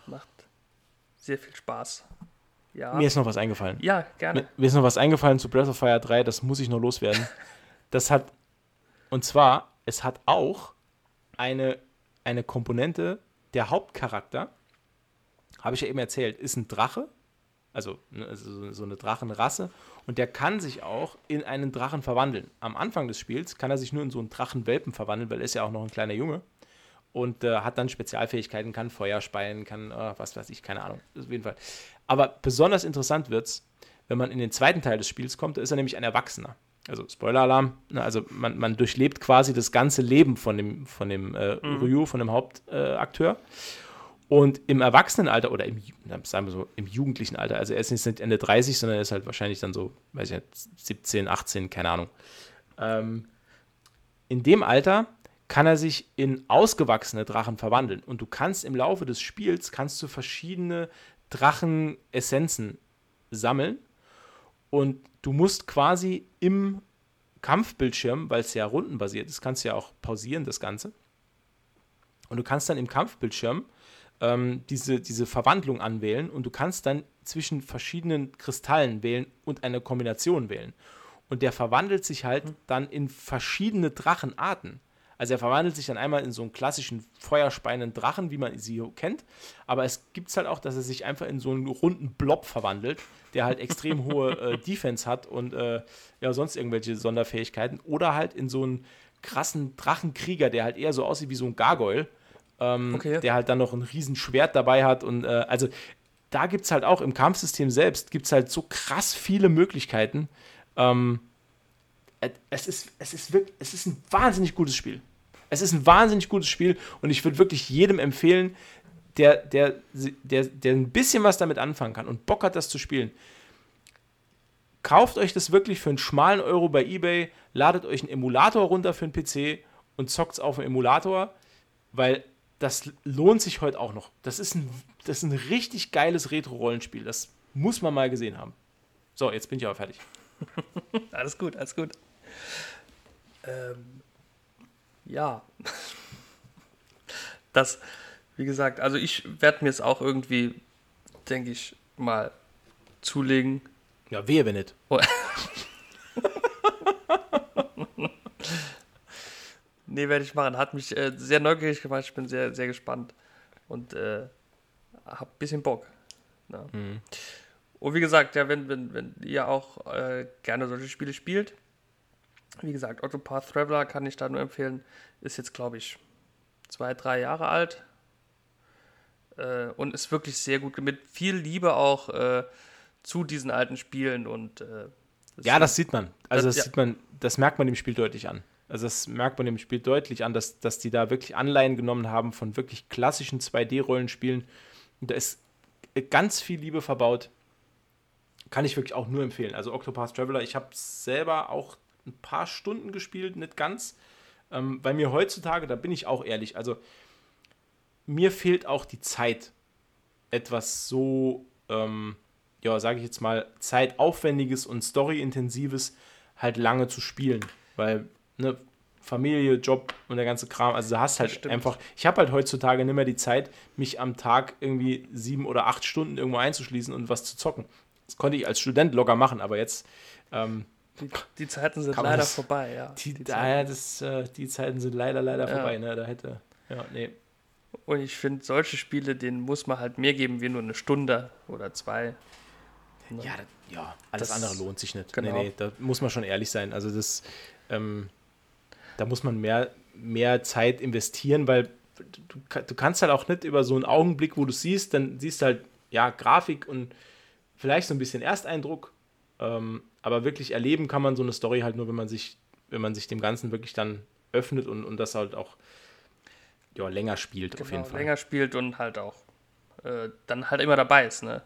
Macht sehr viel Spaß. Ja. Mir ist noch was eingefallen. Ja, gerne. Mir, mir ist noch was eingefallen zu Breath of Fire 3, das muss ich noch loswerden. das hat, und zwar, es hat auch eine, eine Komponente, der Hauptcharakter, habe ich ja eben erzählt, ist ein Drache, also, ne, so eine Drachenrasse und der kann sich auch in einen Drachen verwandeln. Am Anfang des Spiels kann er sich nur in so einen Drachenwelpen verwandeln, weil er ist ja auch noch ein kleiner Junge. Und äh, hat dann Spezialfähigkeiten, kann Feuer speien, kann, äh, was weiß ich, keine Ahnung. Auf jeden Fall. Aber besonders interessant wird es, wenn man in den zweiten Teil des Spiels kommt, da ist er nämlich ein Erwachsener. Also Spoiler-Alarm, ne, also man, man, durchlebt quasi das ganze Leben von dem, von dem äh, mhm. Ryu, von dem Hauptakteur. Und im Erwachsenenalter oder im, sagen wir so, im jugendlichen Alter, also er ist nicht Ende 30, sondern er ist halt wahrscheinlich dann so, weiß ich nicht, 17, 18, keine Ahnung. Ähm, in dem Alter kann er sich in ausgewachsene Drachen verwandeln. Und du kannst im Laufe des Spiels, kannst du verschiedene Drachenessenzen sammeln. Und du musst quasi im Kampfbildschirm, weil es ja rundenbasiert ist, kannst du ja auch pausieren, das Ganze. Und du kannst dann im Kampfbildschirm ähm, diese, diese Verwandlung anwählen und du kannst dann zwischen verschiedenen Kristallen wählen und eine Kombination wählen. Und der verwandelt sich halt mhm. dann in verschiedene Drachenarten. Also er verwandelt sich dann einmal in so einen klassischen feuerspeienden Drachen, wie man sie kennt. Aber es gibt es halt auch, dass er sich einfach in so einen runden Blob verwandelt, der halt extrem hohe äh, Defense hat und äh, ja, sonst irgendwelche Sonderfähigkeiten. Oder halt in so einen krassen Drachenkrieger, der halt eher so aussieht wie so ein Gargoyle ähm, okay. der halt dann noch ein Riesenschwert dabei hat. Und äh, also da gibt es halt auch im Kampfsystem selbst, gibt es halt so krass viele Möglichkeiten. Ähm, es ist, es ist wirklich, es ist ein wahnsinnig gutes Spiel. Es ist ein wahnsinnig gutes Spiel und ich würde wirklich jedem empfehlen, der, der, der, der ein bisschen was damit anfangen kann und Bock hat, das zu spielen. Kauft euch das wirklich für einen schmalen Euro bei eBay, ladet euch einen Emulator runter für einen PC und zockt es auf dem Emulator, weil das lohnt sich heute auch noch. Das ist ein, das ist ein richtig geiles Retro-Rollenspiel. Das muss man mal gesehen haben. So, jetzt bin ich aber fertig. alles gut, alles gut. Ähm, ja. Das, wie gesagt, also ich werde mir es auch irgendwie, denke ich, mal zulegen. Ja, wehe, wenn nicht. Oh. nee, werde ich machen. Hat mich äh, sehr neugierig gemacht. Ich bin sehr, sehr gespannt. Und äh, hab ein bisschen Bock. Ja. Mhm. Und wie gesagt, ja, wenn, wenn, wenn ihr auch äh, gerne solche Spiele spielt, wie gesagt, Octopath Traveler kann ich da nur empfehlen. Ist jetzt, glaube ich, zwei, drei Jahre alt. Äh, und ist wirklich sehr gut. Mit viel Liebe auch äh, zu diesen alten Spielen. Und, äh, das ja, das sieht man. Also, das, das, sieht man, das merkt man dem Spiel deutlich an. Also, das merkt man dem Spiel deutlich an, dass, dass die da wirklich Anleihen genommen haben von wirklich klassischen 2D-Rollenspielen. Und da ist ganz viel Liebe verbaut. Kann ich wirklich auch nur empfehlen. Also, Octopath Traveler, ich habe selber auch ein paar Stunden gespielt, nicht ganz. Ähm, weil mir heutzutage, da bin ich auch ehrlich, also mir fehlt auch die Zeit, etwas so, ähm, ja, sage ich jetzt mal, zeitaufwendiges und storyintensives halt lange zu spielen. Weil, ne, Familie, Job und der ganze Kram, also du hast halt einfach, ich habe halt heutzutage nicht mehr die Zeit, mich am Tag irgendwie sieben oder acht Stunden irgendwo einzuschließen und was zu zocken. Das konnte ich als Student locker machen, aber jetzt ähm, die, die Zeiten sind leider das, vorbei, ja. Die, die, Zeiten. Ja, das, äh, die Zeiten sind leider, leider ja. vorbei, ne? Da hätte, ja, nee. Und ich finde, solche Spiele, denen muss man halt mehr geben wie nur eine Stunde oder zwei. Ne? Ja, das, ja, alles das, andere lohnt sich nicht. Genau. Nee, nee, da muss man schon ehrlich sein. Also das, ähm, da muss man mehr, mehr Zeit investieren, weil du, du kannst halt auch nicht über so einen Augenblick, wo du siehst, dann siehst du halt, ja, Grafik und vielleicht so ein bisschen Ersteindruck ähm, aber wirklich erleben kann man so eine Story halt nur, wenn man sich, wenn man sich dem Ganzen wirklich dann öffnet und, und das halt auch ja, länger spielt, genau, auf jeden Fall. Länger spielt und halt auch äh, dann halt immer dabei ist, ne?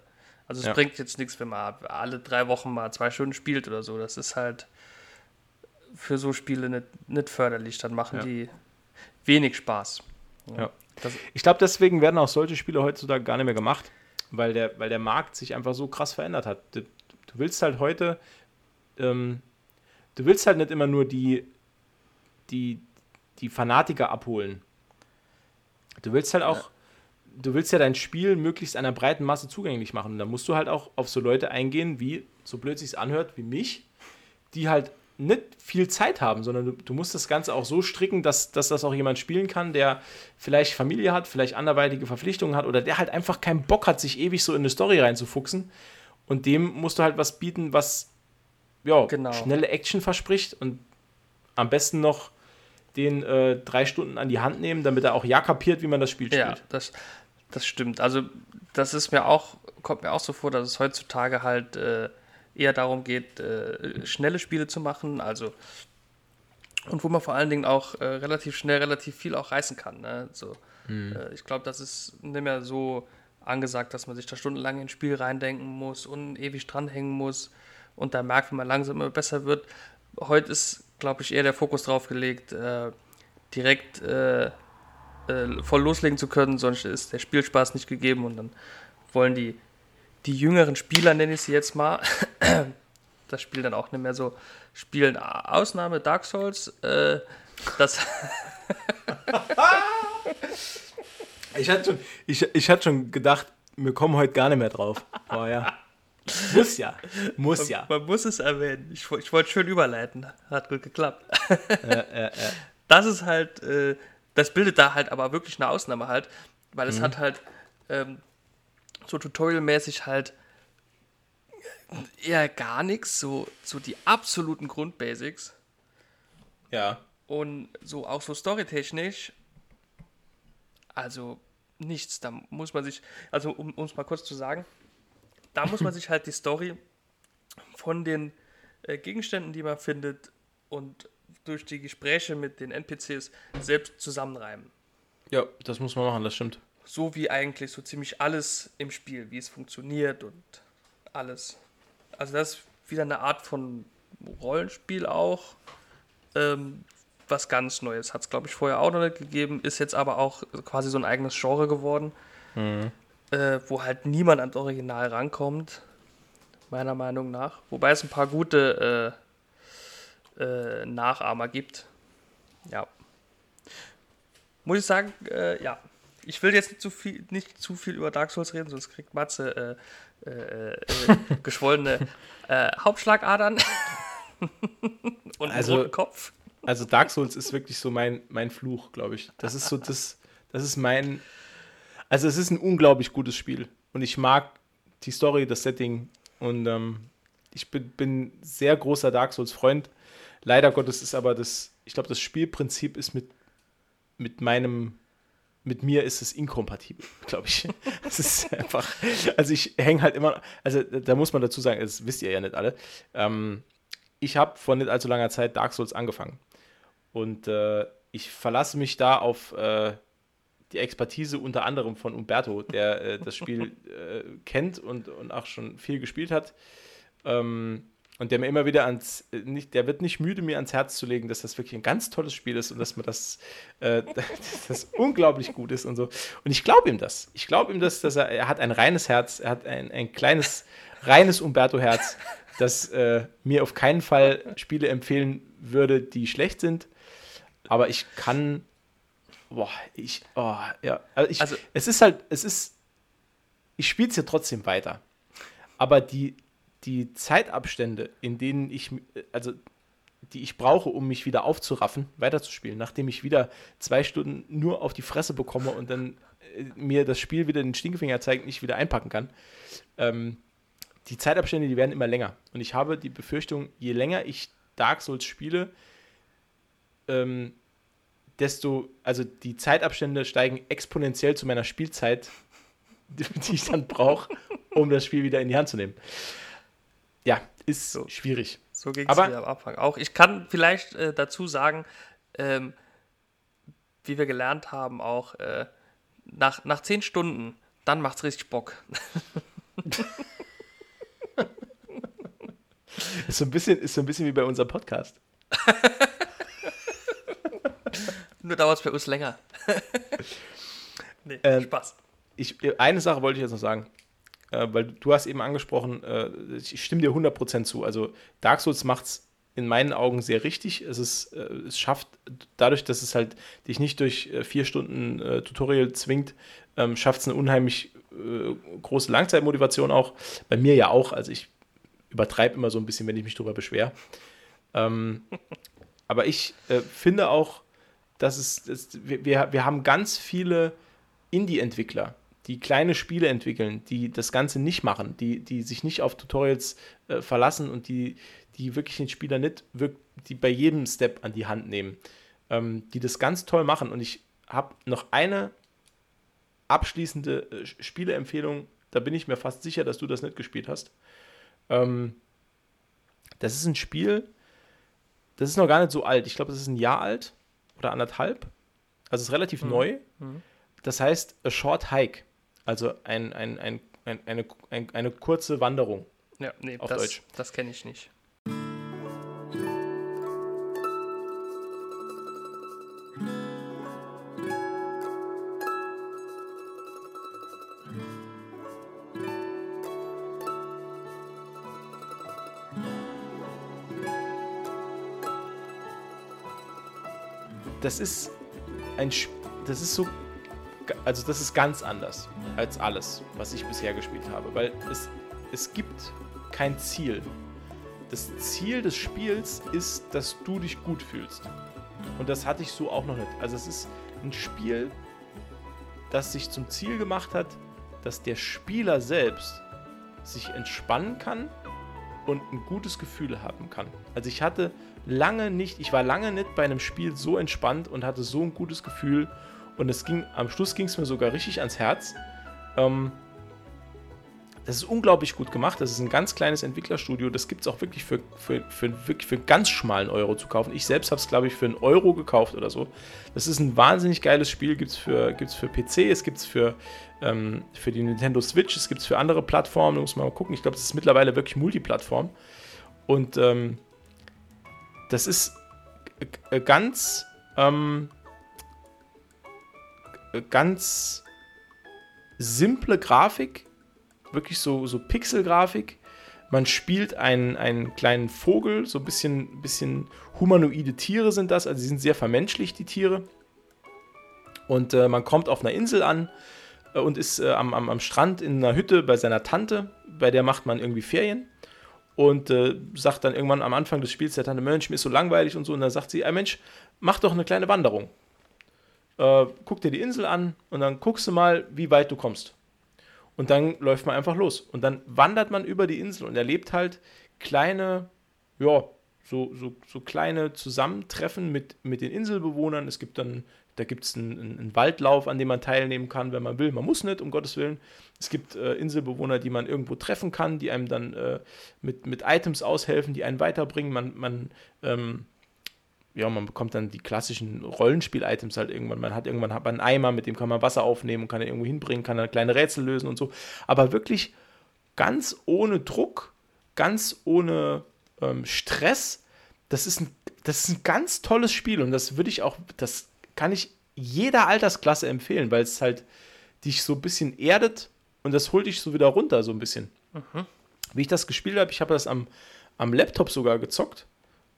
Also es ja. bringt jetzt nichts, wenn man alle drei Wochen mal zwei Stunden spielt oder so. Das ist halt für so Spiele nicht, nicht förderlich. Dann machen ja. die wenig Spaß. Ja. ja. ich glaube, deswegen werden auch solche Spiele heutzutage gar nicht mehr gemacht, weil der, weil der Markt sich einfach so krass verändert hat. Du willst halt heute, ähm, du willst halt nicht immer nur die, die, die Fanatiker abholen. Du willst halt auch, ja. du willst ja dein Spiel möglichst einer breiten Masse zugänglich machen. Und da musst du halt auch auf so Leute eingehen, wie, so blöd sich anhört, wie mich, die halt nicht viel Zeit haben, sondern du, du, musst das Ganze auch so stricken, dass, dass das auch jemand spielen kann, der vielleicht Familie hat, vielleicht anderweitige Verpflichtungen hat oder der halt einfach keinen Bock hat, sich ewig so in eine Story reinzufuchsen und dem musst du halt was bieten, was ja, genau. schnelle Action verspricht und am besten noch den äh, drei Stunden an die Hand nehmen, damit er auch ja kapiert, wie man das Spiel spielt. Ja, das, das stimmt. Also das ist mir auch, kommt mir auch so vor, dass es heutzutage halt äh, eher darum geht, äh, schnelle Spiele zu machen, also und wo man vor allen Dingen auch äh, relativ schnell relativ viel auch reißen kann. Ne? So, mhm. ich glaube, das ist nicht mehr so angesagt, dass man sich da stundenlang ins Spiel reindenken muss und ewig dranhängen muss und da merkt, wenn man langsam immer besser wird. Heute ist, glaube ich, eher der Fokus drauf gelegt, äh, direkt äh, äh, voll loslegen zu können, sonst ist der Spielspaß nicht gegeben und dann wollen die, die jüngeren Spieler, nenne ich sie jetzt mal, das Spiel dann auch nicht mehr so spielen. Ausnahme Dark Souls, äh, das. Ich hatte schon, ich, ich hatte schon gedacht, wir kommen heute gar nicht mehr drauf. Oh ja. Muss ja. Muss ja. Man, man muss es erwähnen. Ich, ich wollte schön überleiten. Hat gut geklappt. Ja, ja, ja. Das ist halt, äh, das bildet da halt aber wirklich eine Ausnahme halt, weil es mhm. hat halt ähm, so tutorialmäßig halt eher gar nichts, so, so die absoluten Grundbasics. Ja. Und so auch so storytechnisch also nichts. Da muss man sich, also um es mal kurz zu sagen, da muss man sich halt die Story von den äh, Gegenständen, die man findet, und durch die Gespräche mit den NPCs selbst zusammenreimen. Ja, das muss man machen, das stimmt. So wie eigentlich so ziemlich alles im Spiel, wie es funktioniert und alles. Also das ist wieder eine Art von Rollenspiel auch. Ähm, was ganz Neues. Hat es, glaube ich, vorher auch noch nicht gegeben, ist jetzt aber auch quasi so ein eigenes Genre geworden, mhm. Äh, wo halt niemand ans Original rankommt, meiner Meinung nach. Wobei es ein paar gute äh, äh, Nachahmer gibt. Ja. Muss ich sagen, äh, ja. Ich will jetzt nicht zu, viel, nicht zu viel über Dark Souls reden, sonst kriegt Matze äh, äh, geschwollene Hauptschlagadern und also, einen roten Kopf. Also Dark Souls ist wirklich so mein, mein Fluch, glaube ich. Das ist so das, das ist mein. Also es ist ein unglaublich gutes Spiel. Und ich mag die Story, das Setting. Und ähm, ich bin, bin sehr großer Dark Souls-Freund. Leider Gottes ist aber das, ich glaube, das Spielprinzip ist mit, mit meinem, mit mir ist es inkompatibel, glaube ich. Es ist einfach, also ich hänge halt immer, also da muss man dazu sagen, das wisst ihr ja nicht alle. Ähm, ich habe vor nicht allzu langer Zeit Dark Souls angefangen. Und äh, ich verlasse mich da auf äh, die Expertise unter anderem von Umberto, der äh, das Spiel äh, kennt und, und auch schon viel gespielt hat. Ähm, und der mir immer wieder ans, äh, nicht, der wird nicht müde, mir ans Herz zu legen, dass das wirklich ein ganz tolles Spiel ist und dass man das, äh, dass das unglaublich gut ist und so. Und ich glaube ihm das. Ich glaube ihm das, dass er, er hat ein reines Herz, er hat ein, ein kleines, reines Umberto-Herz, das äh, mir auf keinen Fall Spiele empfehlen würde, die schlecht sind aber ich kann. Boah, ich. Oh, ja. Also, ich, also es ist halt, es ist. Ich spiele es ja trotzdem weiter. Aber die, die Zeitabstände, in denen ich, also die ich brauche, um mich wieder aufzuraffen, weiterzuspielen, nachdem ich wieder zwei Stunden nur auf die Fresse bekomme und dann äh, mir das Spiel wieder den Stinkefinger zeigt, nicht wieder einpacken kann. Ähm, die Zeitabstände, die werden immer länger. Und ich habe die Befürchtung, je länger ich Dark Souls spiele, ähm, desto, also die Zeitabstände steigen exponentiell zu meiner Spielzeit, die ich dann brauche, um das Spiel wieder in die Hand zu nehmen. Ja, ist so, schwierig. So ging es mir am Anfang auch. Ich kann vielleicht äh, dazu sagen, ähm, wie wir gelernt haben, auch äh, nach, nach zehn Stunden, dann macht es richtig Bock. ist, so ein bisschen, ist so ein bisschen wie bei unserem Podcast. Nur dauert es bei uns länger. nee, ähm, Spaß. Ich, eine Sache wollte ich jetzt noch sagen. Äh, weil du hast eben angesprochen, äh, ich stimme dir 100% zu. Also Dark Souls macht es in meinen Augen sehr richtig. Es, ist, äh, es schafft, dadurch, dass es halt dich nicht durch äh, vier Stunden äh, Tutorial zwingt, ähm, schafft es eine unheimlich äh, große Langzeitmotivation auch. Bei mir ja auch. Also ich übertreibe immer so ein bisschen, wenn ich mich darüber beschwere. Ähm, aber ich finde auch, dass es, dass wir, wir haben ganz viele Indie-Entwickler, die kleine Spiele entwickeln, die das Ganze nicht machen, die, die sich nicht auf Tutorials äh, verlassen und die, die wirklich den Spieler nicht die bei jedem Step an die Hand nehmen, ähm, die das ganz toll machen. Und ich habe noch eine abschließende äh, Spieleempfehlung, da bin ich mir fast sicher, dass du das nicht gespielt hast. Ähm, das ist ein Spiel, das ist noch gar nicht so alt. Ich glaube, das ist ein Jahr alt oder anderthalb. Also es ist relativ mhm. neu. Mhm. Das heißt A Short Hike. Also ein, ein, ein, ein eine, ein, eine kurze Wanderung. Ja, nee, auf das, Deutsch. Das kenne ich nicht. Das ist ein das ist so also das ist ganz anders als alles, was ich bisher gespielt habe, weil es es gibt kein Ziel. Das Ziel des Spiels ist, dass du dich gut fühlst. Und das hatte ich so auch noch nicht. Also es ist ein Spiel, das sich zum Ziel gemacht hat, dass der Spieler selbst sich entspannen kann und ein gutes Gefühl haben kann. Also ich hatte lange nicht, ich war lange nicht bei einem Spiel so entspannt und hatte so ein gutes Gefühl. Und es ging, am Schluss ging es mir sogar richtig ans Herz. Ähm, das ist unglaublich gut gemacht. Das ist ein ganz kleines Entwicklerstudio. Das gibt es auch wirklich für, für, für, wirklich für ganz schmalen Euro zu kaufen. Ich selbst habe es, glaube ich, für einen Euro gekauft oder so. Das ist ein wahnsinnig geiles Spiel. Gibt es für, gibt's für PC, es gibt es für, ähm, für die Nintendo Switch, es gibt es für andere Plattformen. Muss man mal gucken. Ich glaube, das ist mittlerweile wirklich Multiplattform. Und ähm, das ist ganz, ähm, ganz simple Grafik wirklich so, so Pixel-Grafik. Man spielt einen, einen kleinen Vogel, so ein bisschen, bisschen humanoide Tiere sind das, also sie sind sehr vermenschlicht, die Tiere. Und äh, man kommt auf einer Insel an äh, und ist äh, am, am, am Strand in einer Hütte bei seiner Tante, bei der macht man irgendwie Ferien und äh, sagt dann irgendwann am Anfang des Spiels der Tante, Mensch, mir ist so langweilig und so. Und dann sagt sie, Mensch, mach doch eine kleine Wanderung. Äh, guck dir die Insel an und dann guckst du mal, wie weit du kommst. Und dann läuft man einfach los. Und dann wandert man über die Insel und erlebt halt kleine, ja, so, so, so kleine Zusammentreffen mit, mit den Inselbewohnern. Es gibt dann, da gibt es einen, einen, Waldlauf, an dem man teilnehmen kann, wenn man will. Man muss nicht, um Gottes Willen. Es gibt äh, Inselbewohner, die man irgendwo treffen kann, die einem dann äh, mit, mit Items aushelfen, die einen weiterbringen. Man, man ähm, ja, man bekommt dann die klassischen Rollenspiel-Items halt irgendwann. Man hat irgendwann hat man einen Eimer, mit dem kann man Wasser aufnehmen und kann er irgendwo hinbringen, kann dann kleine Rätsel lösen und so. Aber wirklich ganz ohne Druck, ganz ohne ähm, Stress. Das ist, ein, das ist ein ganz tolles Spiel und das würde ich auch, das kann ich jeder Altersklasse empfehlen, weil es halt dich so ein bisschen erdet und das holt dich so wieder runter, so ein bisschen. Mhm. Wie ich das gespielt habe, ich habe das am, am Laptop sogar gezockt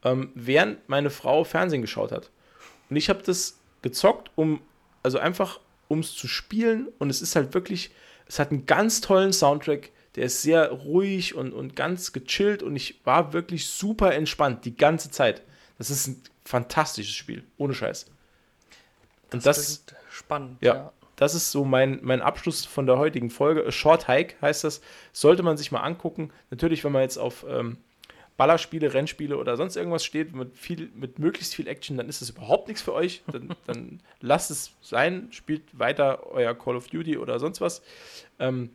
ähm, während meine Frau Fernsehen geschaut hat. Und ich habe das gezockt, um, also einfach, um es zu spielen. Und es ist halt wirklich, es hat einen ganz tollen Soundtrack. Der ist sehr ruhig und, und ganz gechillt. Und ich war wirklich super entspannt die ganze Zeit. Das ist ein fantastisches Spiel, ohne Scheiß. Und das, das spannend. Ja, ja, das ist so mein, mein Abschluss von der heutigen Folge. Short Hike heißt das. Sollte man sich mal angucken. Natürlich, wenn man jetzt auf ähm, Ballerspiele, Rennspiele oder sonst irgendwas steht, mit, viel, mit möglichst viel Action, dann ist das überhaupt nichts für euch. Dann, dann lasst es sein, spielt weiter euer Call of Duty oder sonst was. Ähm,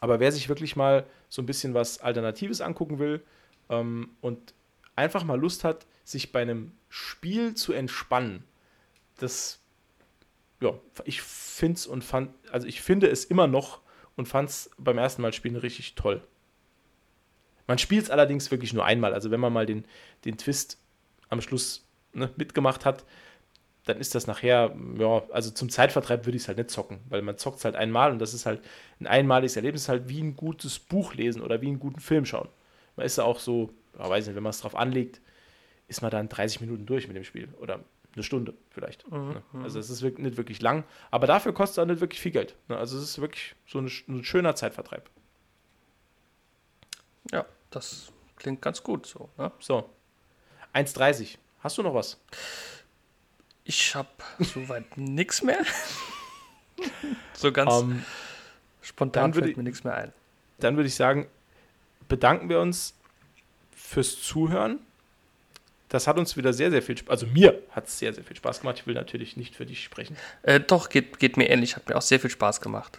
aber wer sich wirklich mal so ein bisschen was Alternatives angucken will ähm, und einfach mal Lust hat, sich bei einem Spiel zu entspannen, das, ja, ich finde es und fand, also ich finde es immer noch und fand es beim ersten Mal spielen richtig toll. Man spielt es allerdings wirklich nur einmal. Also wenn man mal den, den Twist am Schluss ne, mitgemacht hat, dann ist das nachher, ja, also zum Zeitvertreib würde ich es halt nicht zocken, weil man zockt es halt einmal und das ist halt ein einmaliges Erlebnis, halt wie ein gutes Buch lesen oder wie einen guten Film schauen. Man ist ja auch so, ja, weiß nicht, wenn man es drauf anlegt, ist man dann 30 Minuten durch mit dem Spiel oder eine Stunde vielleicht. Mhm. Ne? Mhm. Also es ist nicht wirklich lang, aber dafür kostet es auch nicht wirklich viel Geld. Ne? Also es ist wirklich so ein, ein schöner Zeitvertreib. Ja, das klingt ganz gut so. Ne? So. 1,30. Hast du noch was? Ich habe soweit nichts mehr. so ganz um, ähm, spontan fällt ich, mir nichts mehr ein. Dann würde ich sagen, bedanken wir uns fürs Zuhören. Das hat uns wieder sehr, sehr viel Spaß. Also mir hat es sehr, sehr viel Spaß gemacht. Ich will natürlich nicht für dich sprechen. Äh, doch, geht, geht mir ähnlich. Hat mir auch sehr viel Spaß gemacht.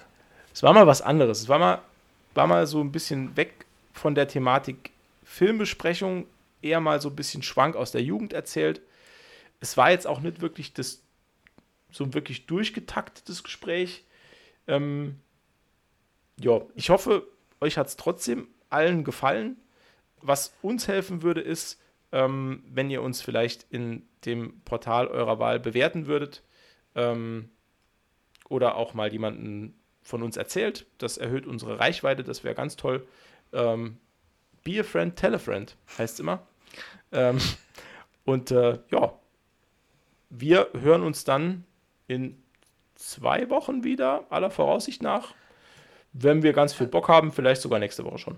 Es war mal was anderes. Es war mal, war mal so ein bisschen weg von der Thematik Filmbesprechung eher mal so ein bisschen Schwank aus der Jugend erzählt. Es war jetzt auch nicht wirklich das so ein wirklich durchgetaktetes Gespräch. Ähm, ja, ich hoffe, euch hat es trotzdem allen gefallen. Was uns helfen würde, ist, ähm, wenn ihr uns vielleicht in dem Portal eurer Wahl bewerten würdet ähm, oder auch mal jemanden von uns erzählt. Das erhöht unsere Reichweite, das wäre ganz toll. Ähm, Be a friend, tell a friend, heißt es immer. Ähm, und äh, ja, wir hören uns dann in zwei Wochen wieder, aller Voraussicht nach. Wenn wir ganz viel Bock haben, vielleicht sogar nächste Woche schon.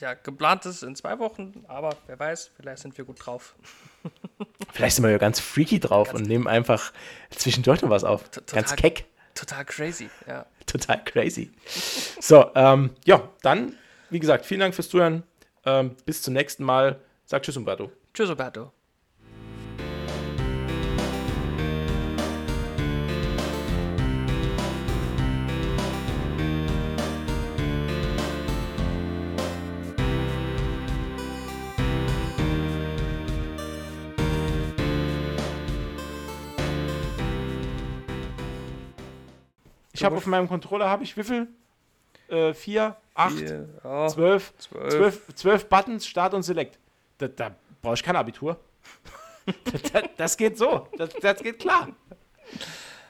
Ja, geplant ist in zwei Wochen, aber wer weiß, vielleicht sind wir gut drauf. vielleicht sind wir ja ganz freaky drauf ganz und nehmen einfach zwischendurch noch was auf. Total, ganz keck. Total crazy, ja. Total crazy. So, ähm, ja, dann wie gesagt, vielen Dank fürs Zuhören. Ähm, bis zum nächsten Mal. Sag Tschüss, Umberto. Tschüss, Umberto. Ich habe auf meinem Controller, habe ich wie viel? Äh, vier, acht, vier, ja, zwölf, zwölf. zwölf, zwölf Buttons, Start und Select. Da, da brauche ich kein Abitur. das, das, geht so. Das, das geht klar.